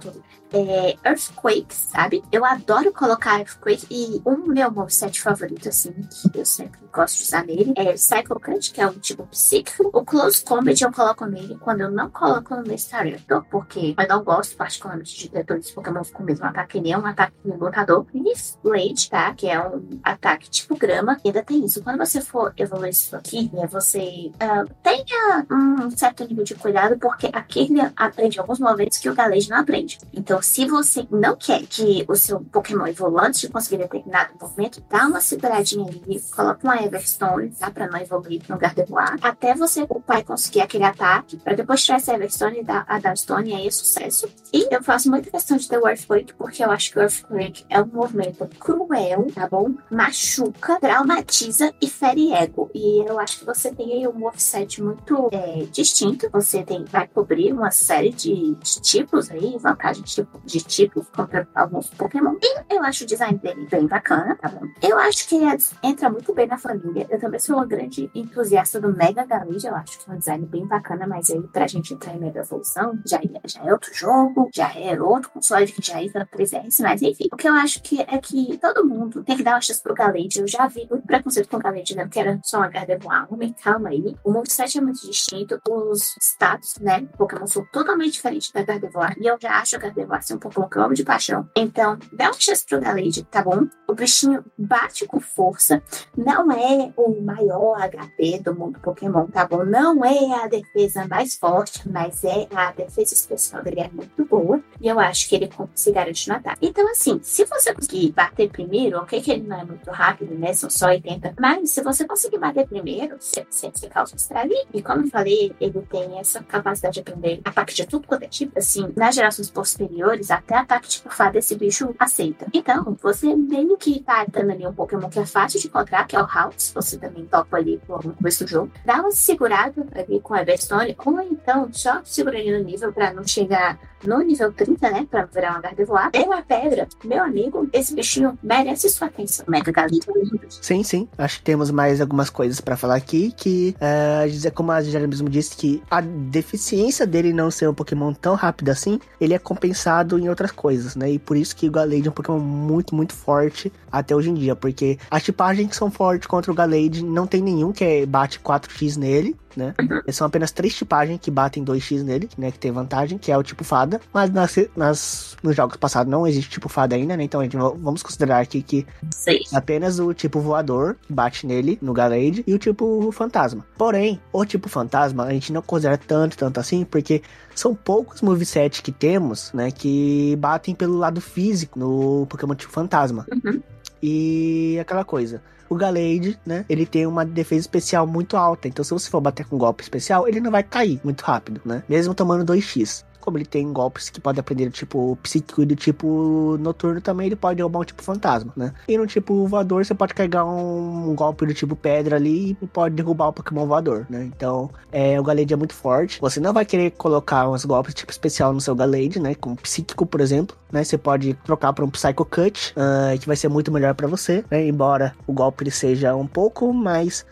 É, Earthquake, sabe? Eu adoro colocar Earthquake e um meu moveset favorito, assim, que eu sempre gosto de usar nele, é Cut, que é um tipo psíquico. O Close Combat eu coloco nele quando eu não coloco no Mestareto, porque eu não gosto particularmente de dois Pokémon com o mesmo ataque, nem um ataque lutador. E Blade, tá? Que é um ataque tipo grama. E ainda tem isso. Quando você for evoluir isso aqui, né, você uh, tenha um certo nível de cuidado, porque a Kirlia aprende alguns movimentos que o Galade não aprende. Então, se você não quer que o seu Pokémon evolua antes de conseguir determinado movimento, dá uma seguradinha ali, coloca uma Everstone, tá? Pra não evoluir no Gardevoir, até você o pai conseguir aquele ataque, pra depois tirar essa Everstone e dar a Darkstone, e aí é sucesso. E eu faço muita questão de o Earthquake, porque eu acho que o Earthquake é um movimento cruel, tá bom? Machuca, traumatiza e fere ego. E eu acho que você tem aí um moveset muito é, distinto. Você tem, vai cobrir uma série de, de tipos aí, vantagens de, de tipos contra alguns Pokémon. E eu acho o design dele bem bacana, tá bom? Eu acho que ele entra muito bem na família. Eu também sou uma grande entusiasta do Mega Garage. Eu acho que é um design bem bacana, mas aí pra gente entrar em Mega Evolução, já, já é outro jogo, já é outro console que já entra no 3DS, mas enfim. O que eu acho que é que todo mundo tem que dar uma chance pro Galade. Eu já vi muito preconceito com o Galade, né? Porque era só uma Gardevoir. Homem, calma aí. O moveset é muito distinto. Os status, né? Pokémon são totalmente diferentes da Gardevoir. E eu já acho a Gardevoir ser um Pokémon que eu amo de paixão. Então, dá uma chance pro Galade, tá bom? O bichinho bate com força. Não é o maior HP do mundo Pokémon, tá bom? Não é a defesa mais forte, mas é a defesa especial dele é muito boa. E eu acho que ele se garante no ataque. Então, assim, se você conseguir bater primeiro, ok, que ele não é muito rápido, né? São só 80. Mas se você conseguir bater primeiro, você, você, você causa estrago. E como eu falei, ele tem essa capacidade de aprender ataque de tudo quanto é tipo. Assim, nas gerações posteriores, até ataque tipo fada, esse bicho aceita. Então, você meio que tá dando ali um Pokémon que é fácil de encontrar, que é o Haltz. Você também topa ali no começo do jogo. Dá uma segurada ali com Everstone, ou então só segura ali no nível pra não chegar no nível 30, né? Pra virar uma Gardevoir. Tem uma pedra. Meu amigo, esse bichinho merece sua atenção. Mega Galito.
Sim, sim. Acho que temos mais algumas coisas pra falar aqui. Que, uh, como a Gisele mesmo disse, que a deficiência dele não ser um Pokémon tão rápido assim, ele é compensado em outras coisas, né? E por isso que o Galade é um Pokémon muito, muito forte até hoje em dia. Porque as tipagens que são fortes contra o Galade não tem nenhum que é, bate 4x nele né? São apenas três tipagens que batem 2x nele, né? Que tem vantagem, que é o tipo fada. Mas nas, nas, nos jogos passados não existe tipo fada ainda, né? Então a gente vamos considerar aqui que
Seis.
apenas o tipo voador bate nele, no Galade, e o tipo fantasma. Porém, o tipo fantasma a gente não considera tanto, tanto assim, porque são poucos movesets que temos, né? Que batem pelo lado físico no Pokémon tipo fantasma.
Uhum.
E aquela coisa. O Galade, né? Ele tem uma defesa especial muito alta. Então, se você for bater com um golpe especial, ele não vai cair muito rápido, né? Mesmo tomando 2x. Como ele tem golpes que podem aprender tipo psíquico e do tipo noturno, também ele pode roubar um tipo fantasma, né? E no tipo voador, você pode carregar um, golpe do tipo pedra ali e pode derrubar o Pokémon voador, né? Então, é, o Galade é muito forte. Você não vai querer colocar uns golpes tipo especial no seu Galade, né? Como psíquico, por exemplo. Né, você pode trocar para um Psycho Cut, uh, que vai ser muito melhor para você, né? Embora o golpe ele seja um pouco mais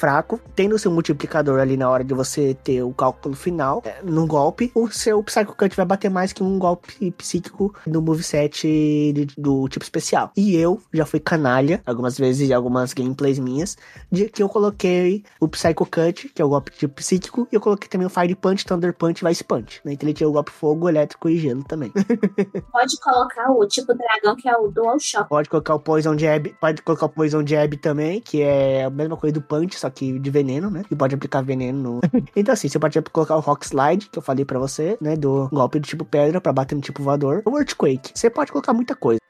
fraco, tendo seu multiplicador ali na hora de você ter o cálculo final, é, no golpe, o seu Psycho Cut vai bater mais que um golpe psíquico do moveset de, do tipo especial. E eu já fui canalha, algumas vezes em algumas gameplays minhas, de que eu coloquei o Psycho Cut, que é o golpe tipo psíquico, e eu coloquei também o Fire Punch, Thunder Punch e Vice Punch. Né? Então ele tinha o golpe fogo, elétrico e gelo também.
Pode colocar o tipo dragão, que é o Dual Shock.
Pode colocar o Poison Jab, pode colocar o Poison Jab também, que é a mesma coisa do Punch, só só que de veneno, né? E pode aplicar veneno no. então, assim, você pode colocar o Rock Slide, que eu falei pra você, né? Do golpe do tipo pedra pra bater no tipo voador. O Earthquake. Você pode colocar muita coisa.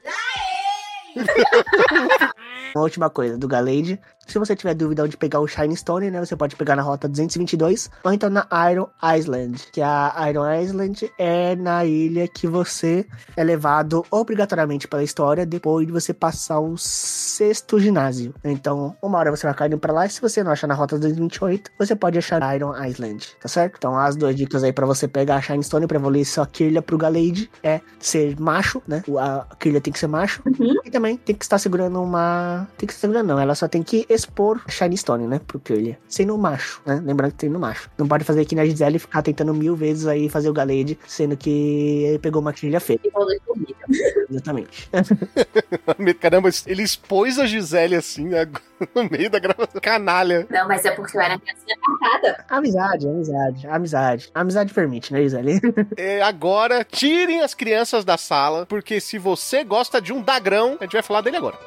Uma última coisa do Galade. Se você tiver dúvida onde pegar o Shine Stone, né? Você pode pegar na rota 222 ou então na Iron Island. Que a Iron Island é na ilha que você é levado obrigatoriamente pela história depois de você passar o sexto ginásio. Então, uma hora você vai caindo pra lá e se você não achar na rota 228, você pode achar Iron Island, tá certo? Então, as duas dicas aí pra você pegar a Shine Stone pra evoluir sua Kirlia pro Galade é ser macho, né? A Kirlia tem que ser macho.
Uhum.
E também tem que estar segurando uma. Tem que estar segurando, não. Ela só tem que expor a Shiny Stone, né? Pro Kirlia. Sendo macho, né? Lembrando que tem no macho. Não pode fazer aqui na Gisele ficar tentando mil vezes aí fazer o Galade, sendo que ele pegou uma Kirlia feia. Exatamente.
Caramba, ele expôs a Gisele assim, ag- no meio da gravação. Canalha.
Não, mas é porque eu era criancinha
amizade, amizade, amizade. Amizade permite, né, Gisele?
É, agora, tirem as crianças da sala, porque se você gosta de um dagrão, a gente vai falar dele agora.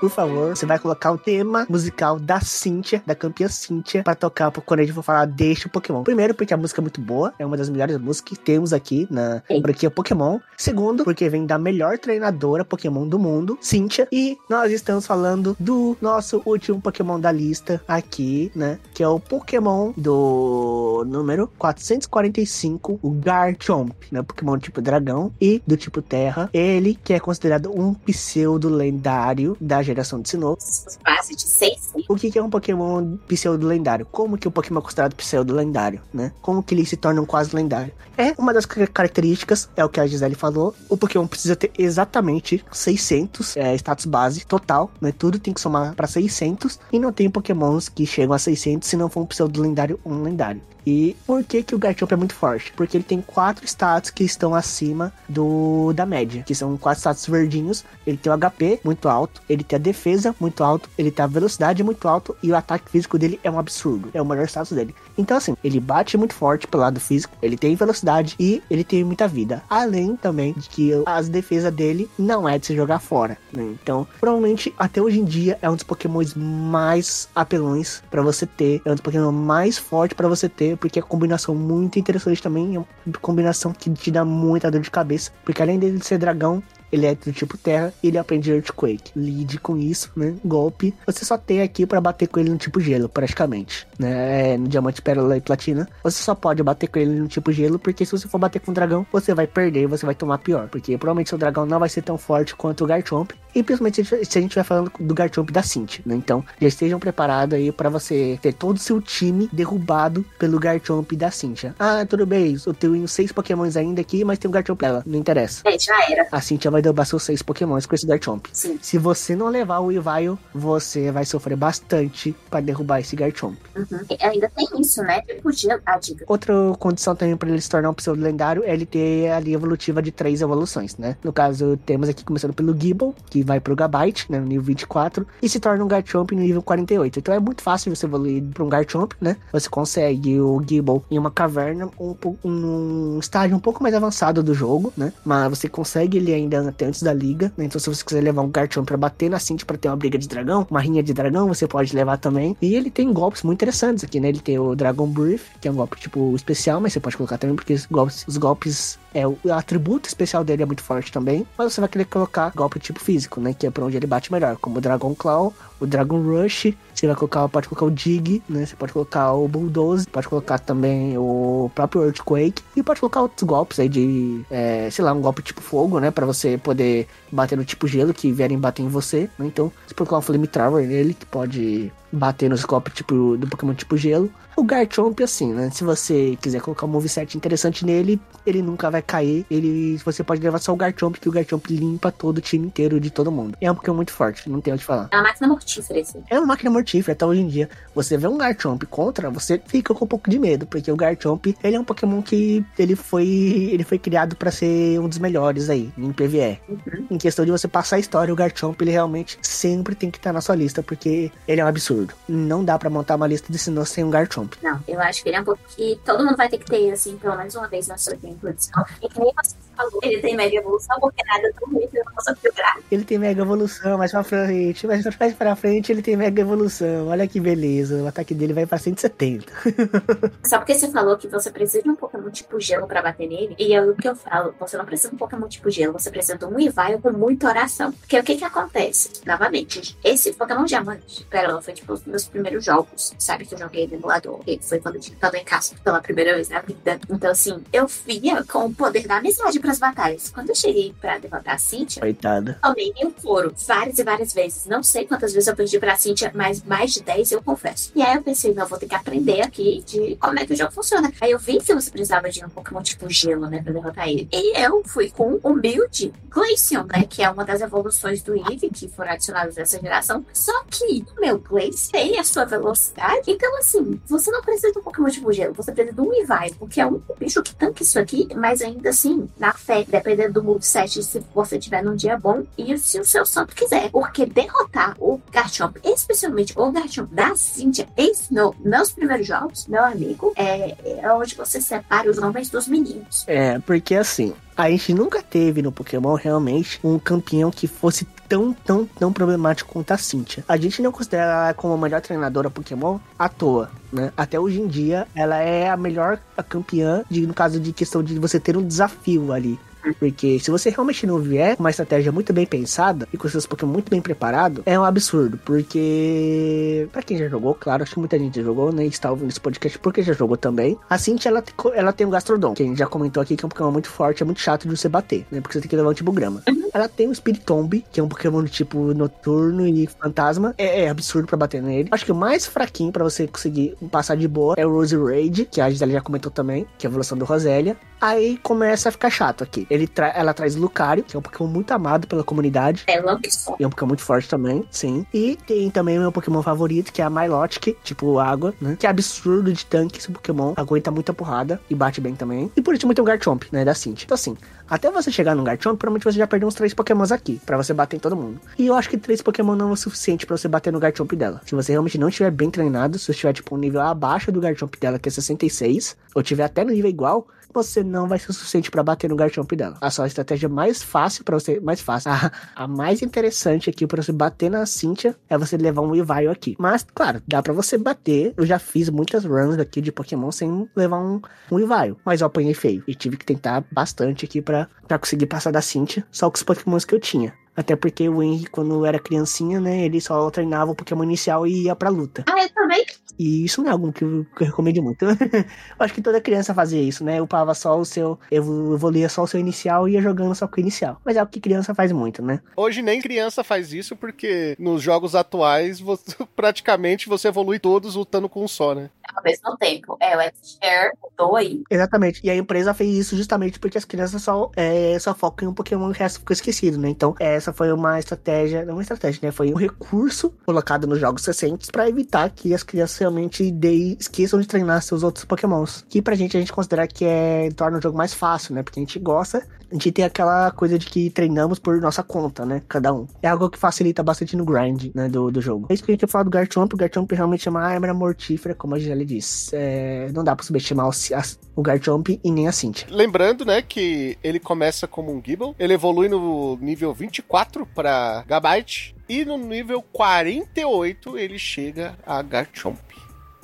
Por favor, você vai colocar o tema musical da Cynthia, da campeã Cynthia, pra tocar quando a gente for falar deste Pokémon. Primeiro, porque a música é muito boa, é uma das melhores músicas que temos aqui na franquia Pokémon. Segundo, porque vem da melhor treinadora Pokémon do mundo, Cynthia. E nós estamos falando do nosso último Pokémon da lista aqui, né? Que é o Pokémon do número 445, o Garchomp, né? Pokémon tipo dragão e do tipo terra. Ele que é considerado um pseudo lendário da geração de Sinnoh.
Base de 6
O que é um Pokémon pseudo lendário? Como que o Pokémon é considerado pseudo lendário, né? Como que ele se torna um quase lendário? É uma das ca- características, é o que a Gisele falou. O Pokémon precisa ter exatamente 600 é, status base total, né? Tudo tem que somar para 600 e não tem Pokémons que chegam a 600 se não for um pseudo lendário ou um lendário. E por que que o Garchomp é muito forte? Porque ele tem quatro status que estão acima do da média, que são quatro status verdinhos. Ele tem o HP muito alto, ele tem a defesa muito alto, ele tem a velocidade muito alto e o ataque físico dele é um absurdo. É o melhor status dele. Então assim, ele bate muito forte pelo lado físico, ele tem velocidade e ele tem muita vida. Além também de que as defesas dele não é de se jogar fora, né? Então, provavelmente até hoje em dia é um dos pokémons mais apelões pra você ter, é um dos pokémon mais fortes pra você ter, porque é uma combinação muito interessante também, é uma combinação que te dá muita dor de cabeça, porque além dele ser dragão, ele é do tipo terra e ele aprende Earthquake. Lide com isso, né? Golpe. Você só tem aqui pra bater com ele no tipo gelo, praticamente. Né? É, no diamante, pérola e platina. Você só pode bater com ele no tipo gelo, porque se você for bater com o dragão, você vai perder e você vai tomar pior. Porque provavelmente seu dragão não vai ser tão forte quanto o Garchomp. E principalmente se a gente vai falando do Garchomp da Cinti, né? Então, já estejam preparados aí pra você ter todo o seu time derrubado pelo Garchomp da Cintia. Ah, tudo bem, eu tenho seis pokémons ainda aqui, mas tem um Garchomp dela. Não interessa.
É, já era.
A Cintia vai derrubar seus seis pokémons com esse Garchomp.
Sim.
Se você não levar o Ivaio, você vai sofrer bastante pra derrubar esse Garchomp.
Uhum. E ainda tem isso, né? Podia. Diga.
Outra condição também pra ele se tornar um pseudo lendário é ele ter a linha evolutiva de três evoluções, né? No caso, temos aqui começando pelo Gible, que vai pro Gabite, né? No nível 24, e se torna um Garchomp no nível 48. Então é muito fácil você evoluir pra um Garchomp, né? Você consegue o Gible em uma caverna, um, um estágio um pouco mais avançado do jogo, né? Mas você consegue ele ainda até antes da liga, né? Então se você quiser levar um Garchomp pra bater na Cinti pra ter uma briga de dragão, uma rinha de dragão, você pode levar também. E ele tem golpes muito interessantes aqui, né? Ele tem o Dragon Breath, que é um golpe tipo especial, mas você pode colocar também porque os golpes, os golpes é o, o atributo especial dele é muito forte também, mas você vai querer colocar golpe tipo físico, né? Que é pra onde ele bate melhor, como o Dragon Claw, o Dragon Rush, você vai colocar, pode colocar o Dig, né? Você pode colocar o Bulldoze, pode colocar também o próprio Earthquake e pode colocar outros golpes aí de, é, sei lá, um golpe tipo fogo, né? Pra você poder bater no tipo gelo que vierem bater em você, né? Então, você pode colocar um Flamethrower nele que pode bater nos golpes tipo, do Pokémon tipo gelo. O Garchomp, assim, né? Se você quiser colocar um moveset interessante nele, ele nunca vai cair. Ele, você pode levar só o Garchomp, que o Garchomp limpa todo o time inteiro de todo mundo. É um Pokémon muito forte, não tem o que falar.
É uma máquina mortífera esse.
É uma máquina mortífera até hoje em dia. Você vê um Garchomp contra, você fica com um pouco de medo, porque o Garchomp, ele é um Pokémon que ele foi, ele foi criado pra ser um dos melhores aí em PvE.
Uhum.
Em questão de você passar a história, o Garchomp, ele realmente sempre tem que estar na sua lista, porque ele é um absurdo. Não dá pra montar uma lista de Sinnoh sem um Garchomp. Garchomp.
Não, eu acho que ele é um pouco que todo mundo vai ter que ter, assim, pelo menos uma vez na sua introdução. E que nem você falou, ele tem mega evolução, porque nada tão ruim que posso figurar.
Ele tem mega evolução, mais pra frente, mais mais pra frente ele tem mega evolução. Olha que beleza, o ataque dele vai pra 170.
Só porque você falou que você precisa de um Pokémon tipo gelo pra bater nele, e é o que eu falo, você não precisa de um Pokémon tipo gelo, você precisa de um Ivaio com muita oração. Porque o que que acontece? Novamente, esse Pokémon Diamante, Pérola, foi tipo os meus primeiros jogos, sabe? Que eu joguei no emulador, que foi quando eu tinha em casa pela primeira vez na vida. Então, assim, eu via com o poder da amizade pras batalhas. Quando eu cheguei pra derrotar a Cynthia,
Coitada.
tomei mil couro várias e várias vezes. Não sei quantas vezes eu perdi pra Cintia, mas mais de 10 eu confesso. E aí eu pensei, não, vou ter que aprender aqui de como é que o jogo funciona. Aí eu vi que você precisava de um Pokémon tipo gelo, né, pra derrotar ele. E eu fui com o Build Glaceon, né, que é uma das evoluções do Eevee que foram adicionadas nessa geração. Só que o meu Glace tem a sua velocidade. Então, assim, você não precisa de um Pokémon tipo gelo, você precisa de um Eevee, porque é um bicho que tanca isso aqui, mas ainda assim, na fé, dependendo do moveset, se você tiver num dia bom e se o seu santo quiser. Porque derrotar o Garchomp, especialmente o Garchomp da Cynthia em Snow, nos primeiros jogos, meu amigo, é, é onde você separa os homens dos meninos.
É, porque assim, a gente nunca teve no Pokémon realmente um campeão que fosse tão, tão, tão problemático quanto a Cynthia. A gente não considera ela como a melhor treinadora Pokémon à toa, né? Até hoje em dia, ela é a melhor campeã, de, no caso de questão de você ter um desafio ali. Porque se você realmente não vier com uma estratégia muito bem pensada e com seus Pokémon muito bem preparados, é um absurdo. Porque, pra quem já jogou, claro, acho que muita gente já jogou, né? Está ouvindo esse podcast porque já jogou também. A Cintia, ela, ela tem um Gastrodon, que a gente já comentou aqui que é um Pokémon muito forte, é muito chato de você bater, né? Porque você tem que levar um Tibograma. Ela tem o Spiritomb, que é um Pokémon do tipo noturno e fantasma. É, é absurdo pra bater nele. Acho que o mais fraquinho pra você conseguir passar de boa é o Rose Raid, que a Gisele já comentou também, que é a evolução do Rosélia. Aí começa a ficar chato aqui. Ele tra ela traz Lucario, que é um Pokémon muito amado pela comunidade.
É só.
E é um Pokémon muito forte também, sim. E tem também o meu Pokémon favorito, que é a Milotic, tipo água, né? Que é absurdo de tanque esse Pokémon. Aguenta muita porrada e bate bem também. E por último tem o Garchomp, né? Da Cintia. Então assim, até você chegar no Garchomp, provavelmente você já perdeu uns três Pokémons aqui, pra você bater em todo mundo. E eu acho que três Pokémon não é o suficiente pra você bater no Garchomp dela. Se você realmente não estiver bem treinado, se você estiver tipo um nível abaixo do Garchomp dela, que é 66, ou tiver até no nível igual, você não vai ser o suficiente pra bater no Garchomp dela. A sua estratégia mais fácil para você, mais fácil, a, a mais interessante aqui pra você bater na Cynthia é você levar um Evaio aqui. Mas, claro, dá pra você bater. Eu já fiz muitas runs aqui de Pokémon sem levar um, um mas eu apanhei feio e tive que tentar bastante aqui pra conseguir passar da Cynthia, só com os Pokémons que eu tinha. Até porque o Henry, quando era criancinha, né, ele só treinava o Pokémon inicial e ia pra luta.
Ah, eu também.
E isso não é algo que eu, que eu recomendo muito. eu acho que toda criança fazia isso, né? Upava só o seu. evo- Evoluía só o seu inicial e ia jogando só com o inicial. Mas é algo que criança faz muito, né?
Hoje nem criança faz isso, porque nos jogos atuais, você- praticamente você evolui todos lutando com um só, né?
Ao mesmo tempo. É, o X-Share mudou aí.
Exatamente. E a empresa fez isso justamente porque as crianças só, é, só focam em um Pokémon e o resto ficou esquecido, né? Então, essa foi uma estratégia, não uma estratégia, né? Foi um recurso colocado nos jogos recentes pra evitar que as crianças realmente de, esqueçam de treinar seus outros Pokémons. Que pra gente a gente considera que é torna o jogo mais fácil, né? Porque a gente gosta, a gente tem aquela coisa de que treinamos por nossa conta, né? Cada um. É algo que facilita bastante no grind, né? Do, do jogo. É isso que a gente ia falar do Garchomp. O Garchomp realmente é uma arma mortífera, como a Gisele disse. É, não dá pra subestimar o, a- o Garchomp e nem a Cynthia.
Lembrando, né, que ele começa como um Gible, ele evolui no nível 24 pra Gabite, e no nível 48 ele chega a Garchomp.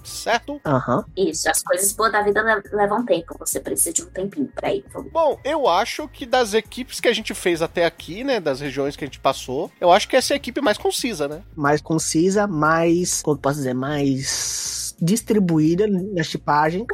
Certo?
Aham.
Isso, as coisas boas da vida le- levam tempo. Você precisa de um tempinho pra ir.
Bom, eu acho que das equipes que a gente fez até aqui, né, das regiões que a gente passou, eu acho que essa é a equipe mais concisa, né?
Mais concisa, mais. Como posso dizer? Mais distribuída na tipagem.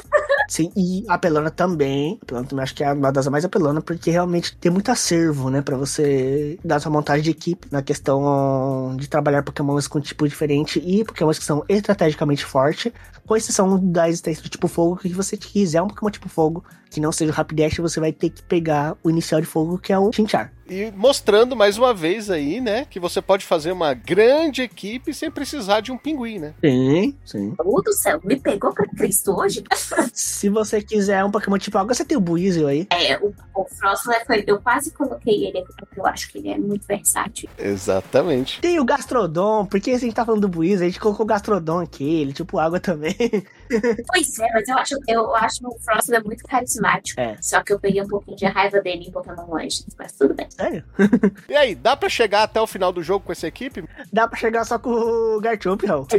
Sim, e apelona também. Apelona também acho que é uma das mais apelona, porque realmente tem muito acervo, né? Pra você dar sua montagem de equipe na questão de trabalhar Pokémons com tipo diferente e Pokémons que são estrategicamente fortes. Com exceção da existência do tipo fogo, que você quiser um Pokémon tipo fogo que não seja o Rapidash, você vai ter que pegar o inicial de fogo, que é o Chinchar.
E mostrando mais uma vez aí, né, que você pode fazer uma grande equipe sem precisar de um pinguim, né?
Sim, sim.
Meu do céu, me pegou pra Cristo hoje?
Se você quiser um Pokémon tipo água, você tem o Buizel aí.
É, o, o Frostler foi. Eu quase coloquei ele aqui porque eu acho que ele é muito versátil.
Exatamente.
Tem o Gastrodon, porque a gente tá falando do Buizel, a gente colocou o Gastrodon aqui, ele tipo água também.
Pois é, mas eu acho, eu acho o Frostman muito carismático.
É.
Só que eu peguei um pouquinho de raiva dele em Pokémon Legends, mas tudo bem.
Sério?
E aí, dá pra chegar até o final do jogo com essa equipe?
Dá pra chegar só com o Garchomp, Raul.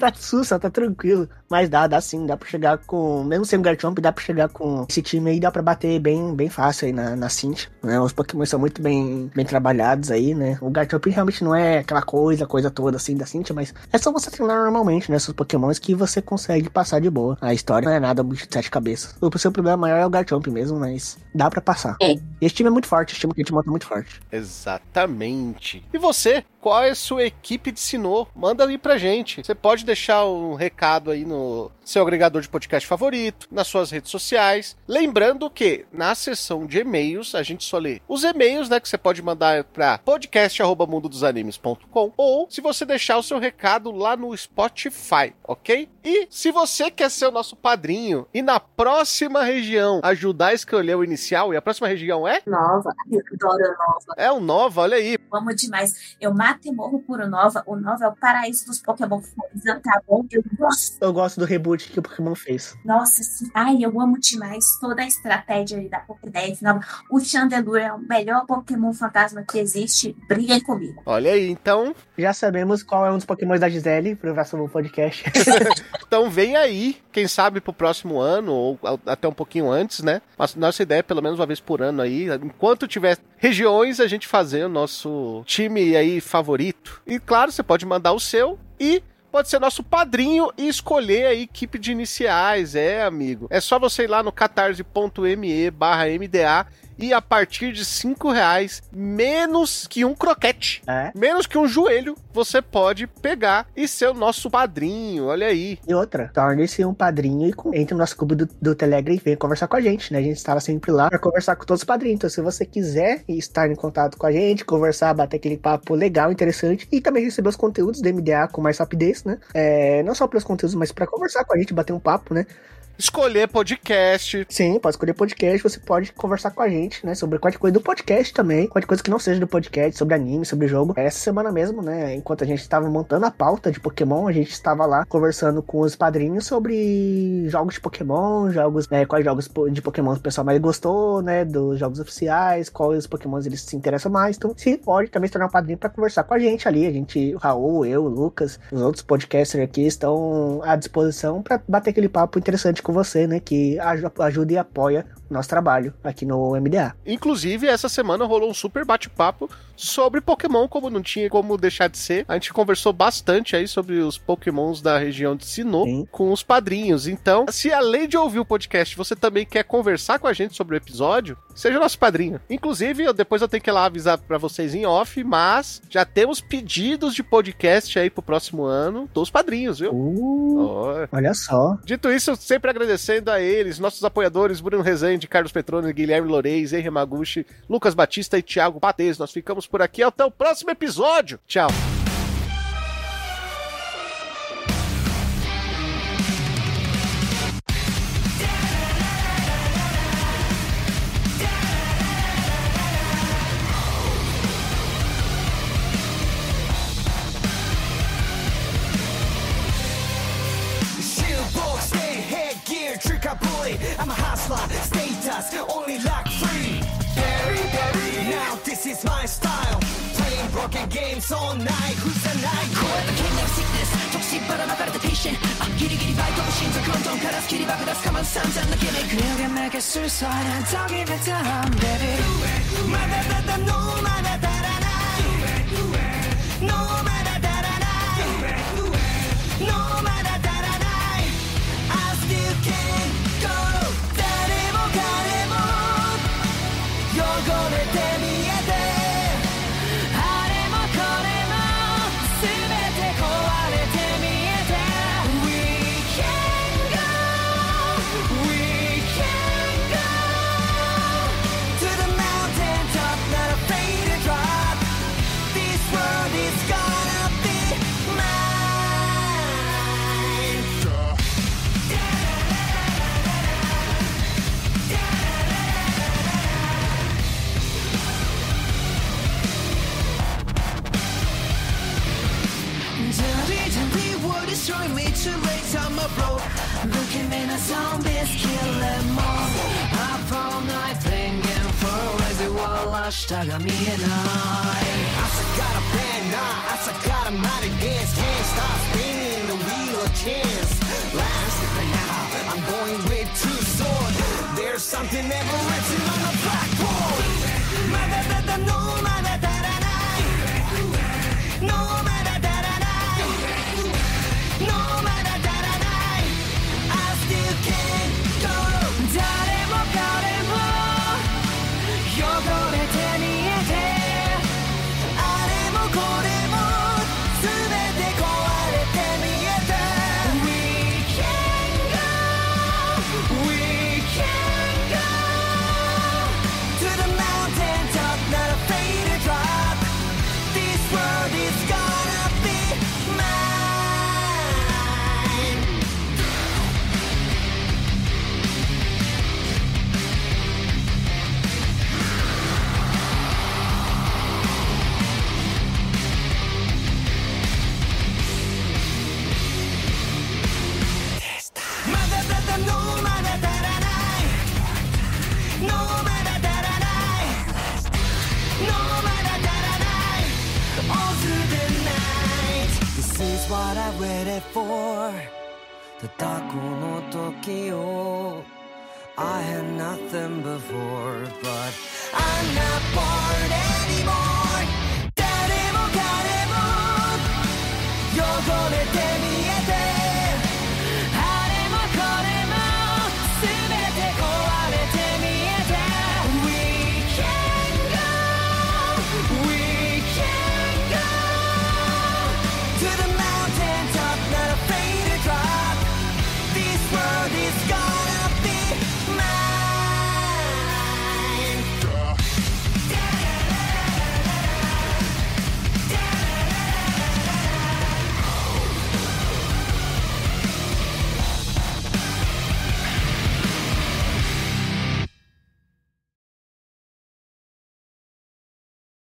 Tá
sussa, tá tranquilo. Mas dá, dá sim, dá pra chegar com. Mesmo sem o Garchomp, dá pra chegar com esse time aí, dá pra bater bem, bem fácil aí na, na Cintia. Né? Os Pokémon são muito bem, bem trabalhados aí, né? O Garchomp realmente não é aquela coisa, coisa toda assim da Cintia, mas é só você treinar normalmente, né? Seus Pokémons que você consegue passar de boa. A história não é nada muito de sete cabeças. O seu problema maior é o Garchomp mesmo, mas dá pra passar.
É.
Esse time é muito forte, esse time que a gente monta é muito forte.
Exatamente. E você? Qual é a sua equipe de Sinnoh? Manda aí pra gente. Você pode deixar um recado aí no seu agregador de podcast favorito, nas suas redes sociais. Lembrando que na seção de e-mails a gente só lê os e-mails, né, que você pode mandar para podcast@mundodosanimes.com ou se você deixar o seu recado lá no Spotify, OK? E se você quer ser o nosso padrinho e na próxima região ajudar a escolher o inicial, e a próxima região é
Nova. Eu adoro a Nova.
é o Nova, olha aí.
Eu amo demais. Eu mato e morro por o Nova. O Nova é o paraíso dos Pokémon tá bom? Eu gosto.
Eu gosto do reboot que o Pokémon fez.
Nossa, sim. Ai, eu amo demais toda a estratégia aí da Pokédex Nova. O Chandelure é o melhor Pokémon fantasma que existe. Briguem comigo.
Olha aí, então,
Já sabemos qual é um dos Pokémon da Gisele pro próximo podcast.
então vem aí, quem sabe pro próximo ano ou até um pouquinho antes, né? Mas nossa ideia é pelo menos uma vez por ano aí, enquanto tiver regiões a gente fazer o nosso time aí favorito. E claro, você pode mandar o seu e pode ser nosso padrinho e escolher a equipe de iniciais, é, amigo. É só você ir lá no catarse.me barra MDA e a partir de cinco reais, menos que um croquete,
é.
menos que um joelho, você pode pegar e ser o nosso padrinho, olha aí.
E outra, torne-se um padrinho e entre no nosso clube do, do Telegram e venha conversar com a gente, né? A gente estava sempre lá para conversar com todos os padrinhos. Então, se você quiser estar em contato com a gente, conversar, bater aquele papo legal, interessante e também receber os conteúdos do MDA com mais rapidez, né? É, não só pelos conteúdos, mas para conversar com a gente, bater um papo, né?
Escolher podcast,
Sim, pode escolher podcast, você pode conversar com a gente, né? Sobre qualquer coisa do podcast também, qualquer coisa que não seja do podcast, sobre anime, sobre jogo. Essa semana mesmo, né? Enquanto a gente estava montando a pauta de Pokémon, a gente estava lá conversando com os padrinhos sobre jogos de Pokémon, jogos, né? Quais jogos de Pokémon o pessoal mais gostou, né? Dos jogos oficiais, quais Pokémons eles se interessam mais. Então, se pode também se tornar um padrinho para conversar com a gente ali. A gente, o Raul, eu, o Lucas, os outros podcasters aqui estão à disposição para bater aquele papo interessante com você, né? Que aju- ajuda e apoia nosso trabalho aqui no MDA.
Inclusive, essa semana rolou um super bate-papo sobre Pokémon, como não tinha como deixar de ser. A gente conversou bastante aí sobre os Pokémons da região de Sinnoh
Sim.
com os padrinhos. Então, se além de ouvir o podcast, você também quer conversar com a gente sobre o episódio, seja nosso padrinho. Inclusive, eu, depois eu tenho que ir lá avisar pra vocês em off, mas já temos pedidos de podcast aí pro próximo ano dos padrinhos, viu?
Uh,
Ó,
olha só.
Dito isso, sempre agradecendo a eles, nossos apoiadores, Bruno Rezende, Carlos Petrone, Guilherme Loreis, Henri Maguchi, Lucas Batista e Thiago Patês. Nós ficamos por aqui. Até o próximo episódio. Tchau.
Broken games all night, who's the night? こうやって剣の sickness 特進ばらまかれた patient あギリギリバイトも心臓ロンドンからスキリ爆出すかまず散々なギミック You can make it suicide and don't give it time, baby まだまだ no まだ足らない No まだ足らない No まだ足らない I still can my blood. Looking in a zombie's killing mob. Up all night thinking for everyone. Hashtag me and I. I got a plan now. I got a mind against. Can't stop spinning the wheel of chance. Last but now I'm going with two sword. There's something never written on the blackboard.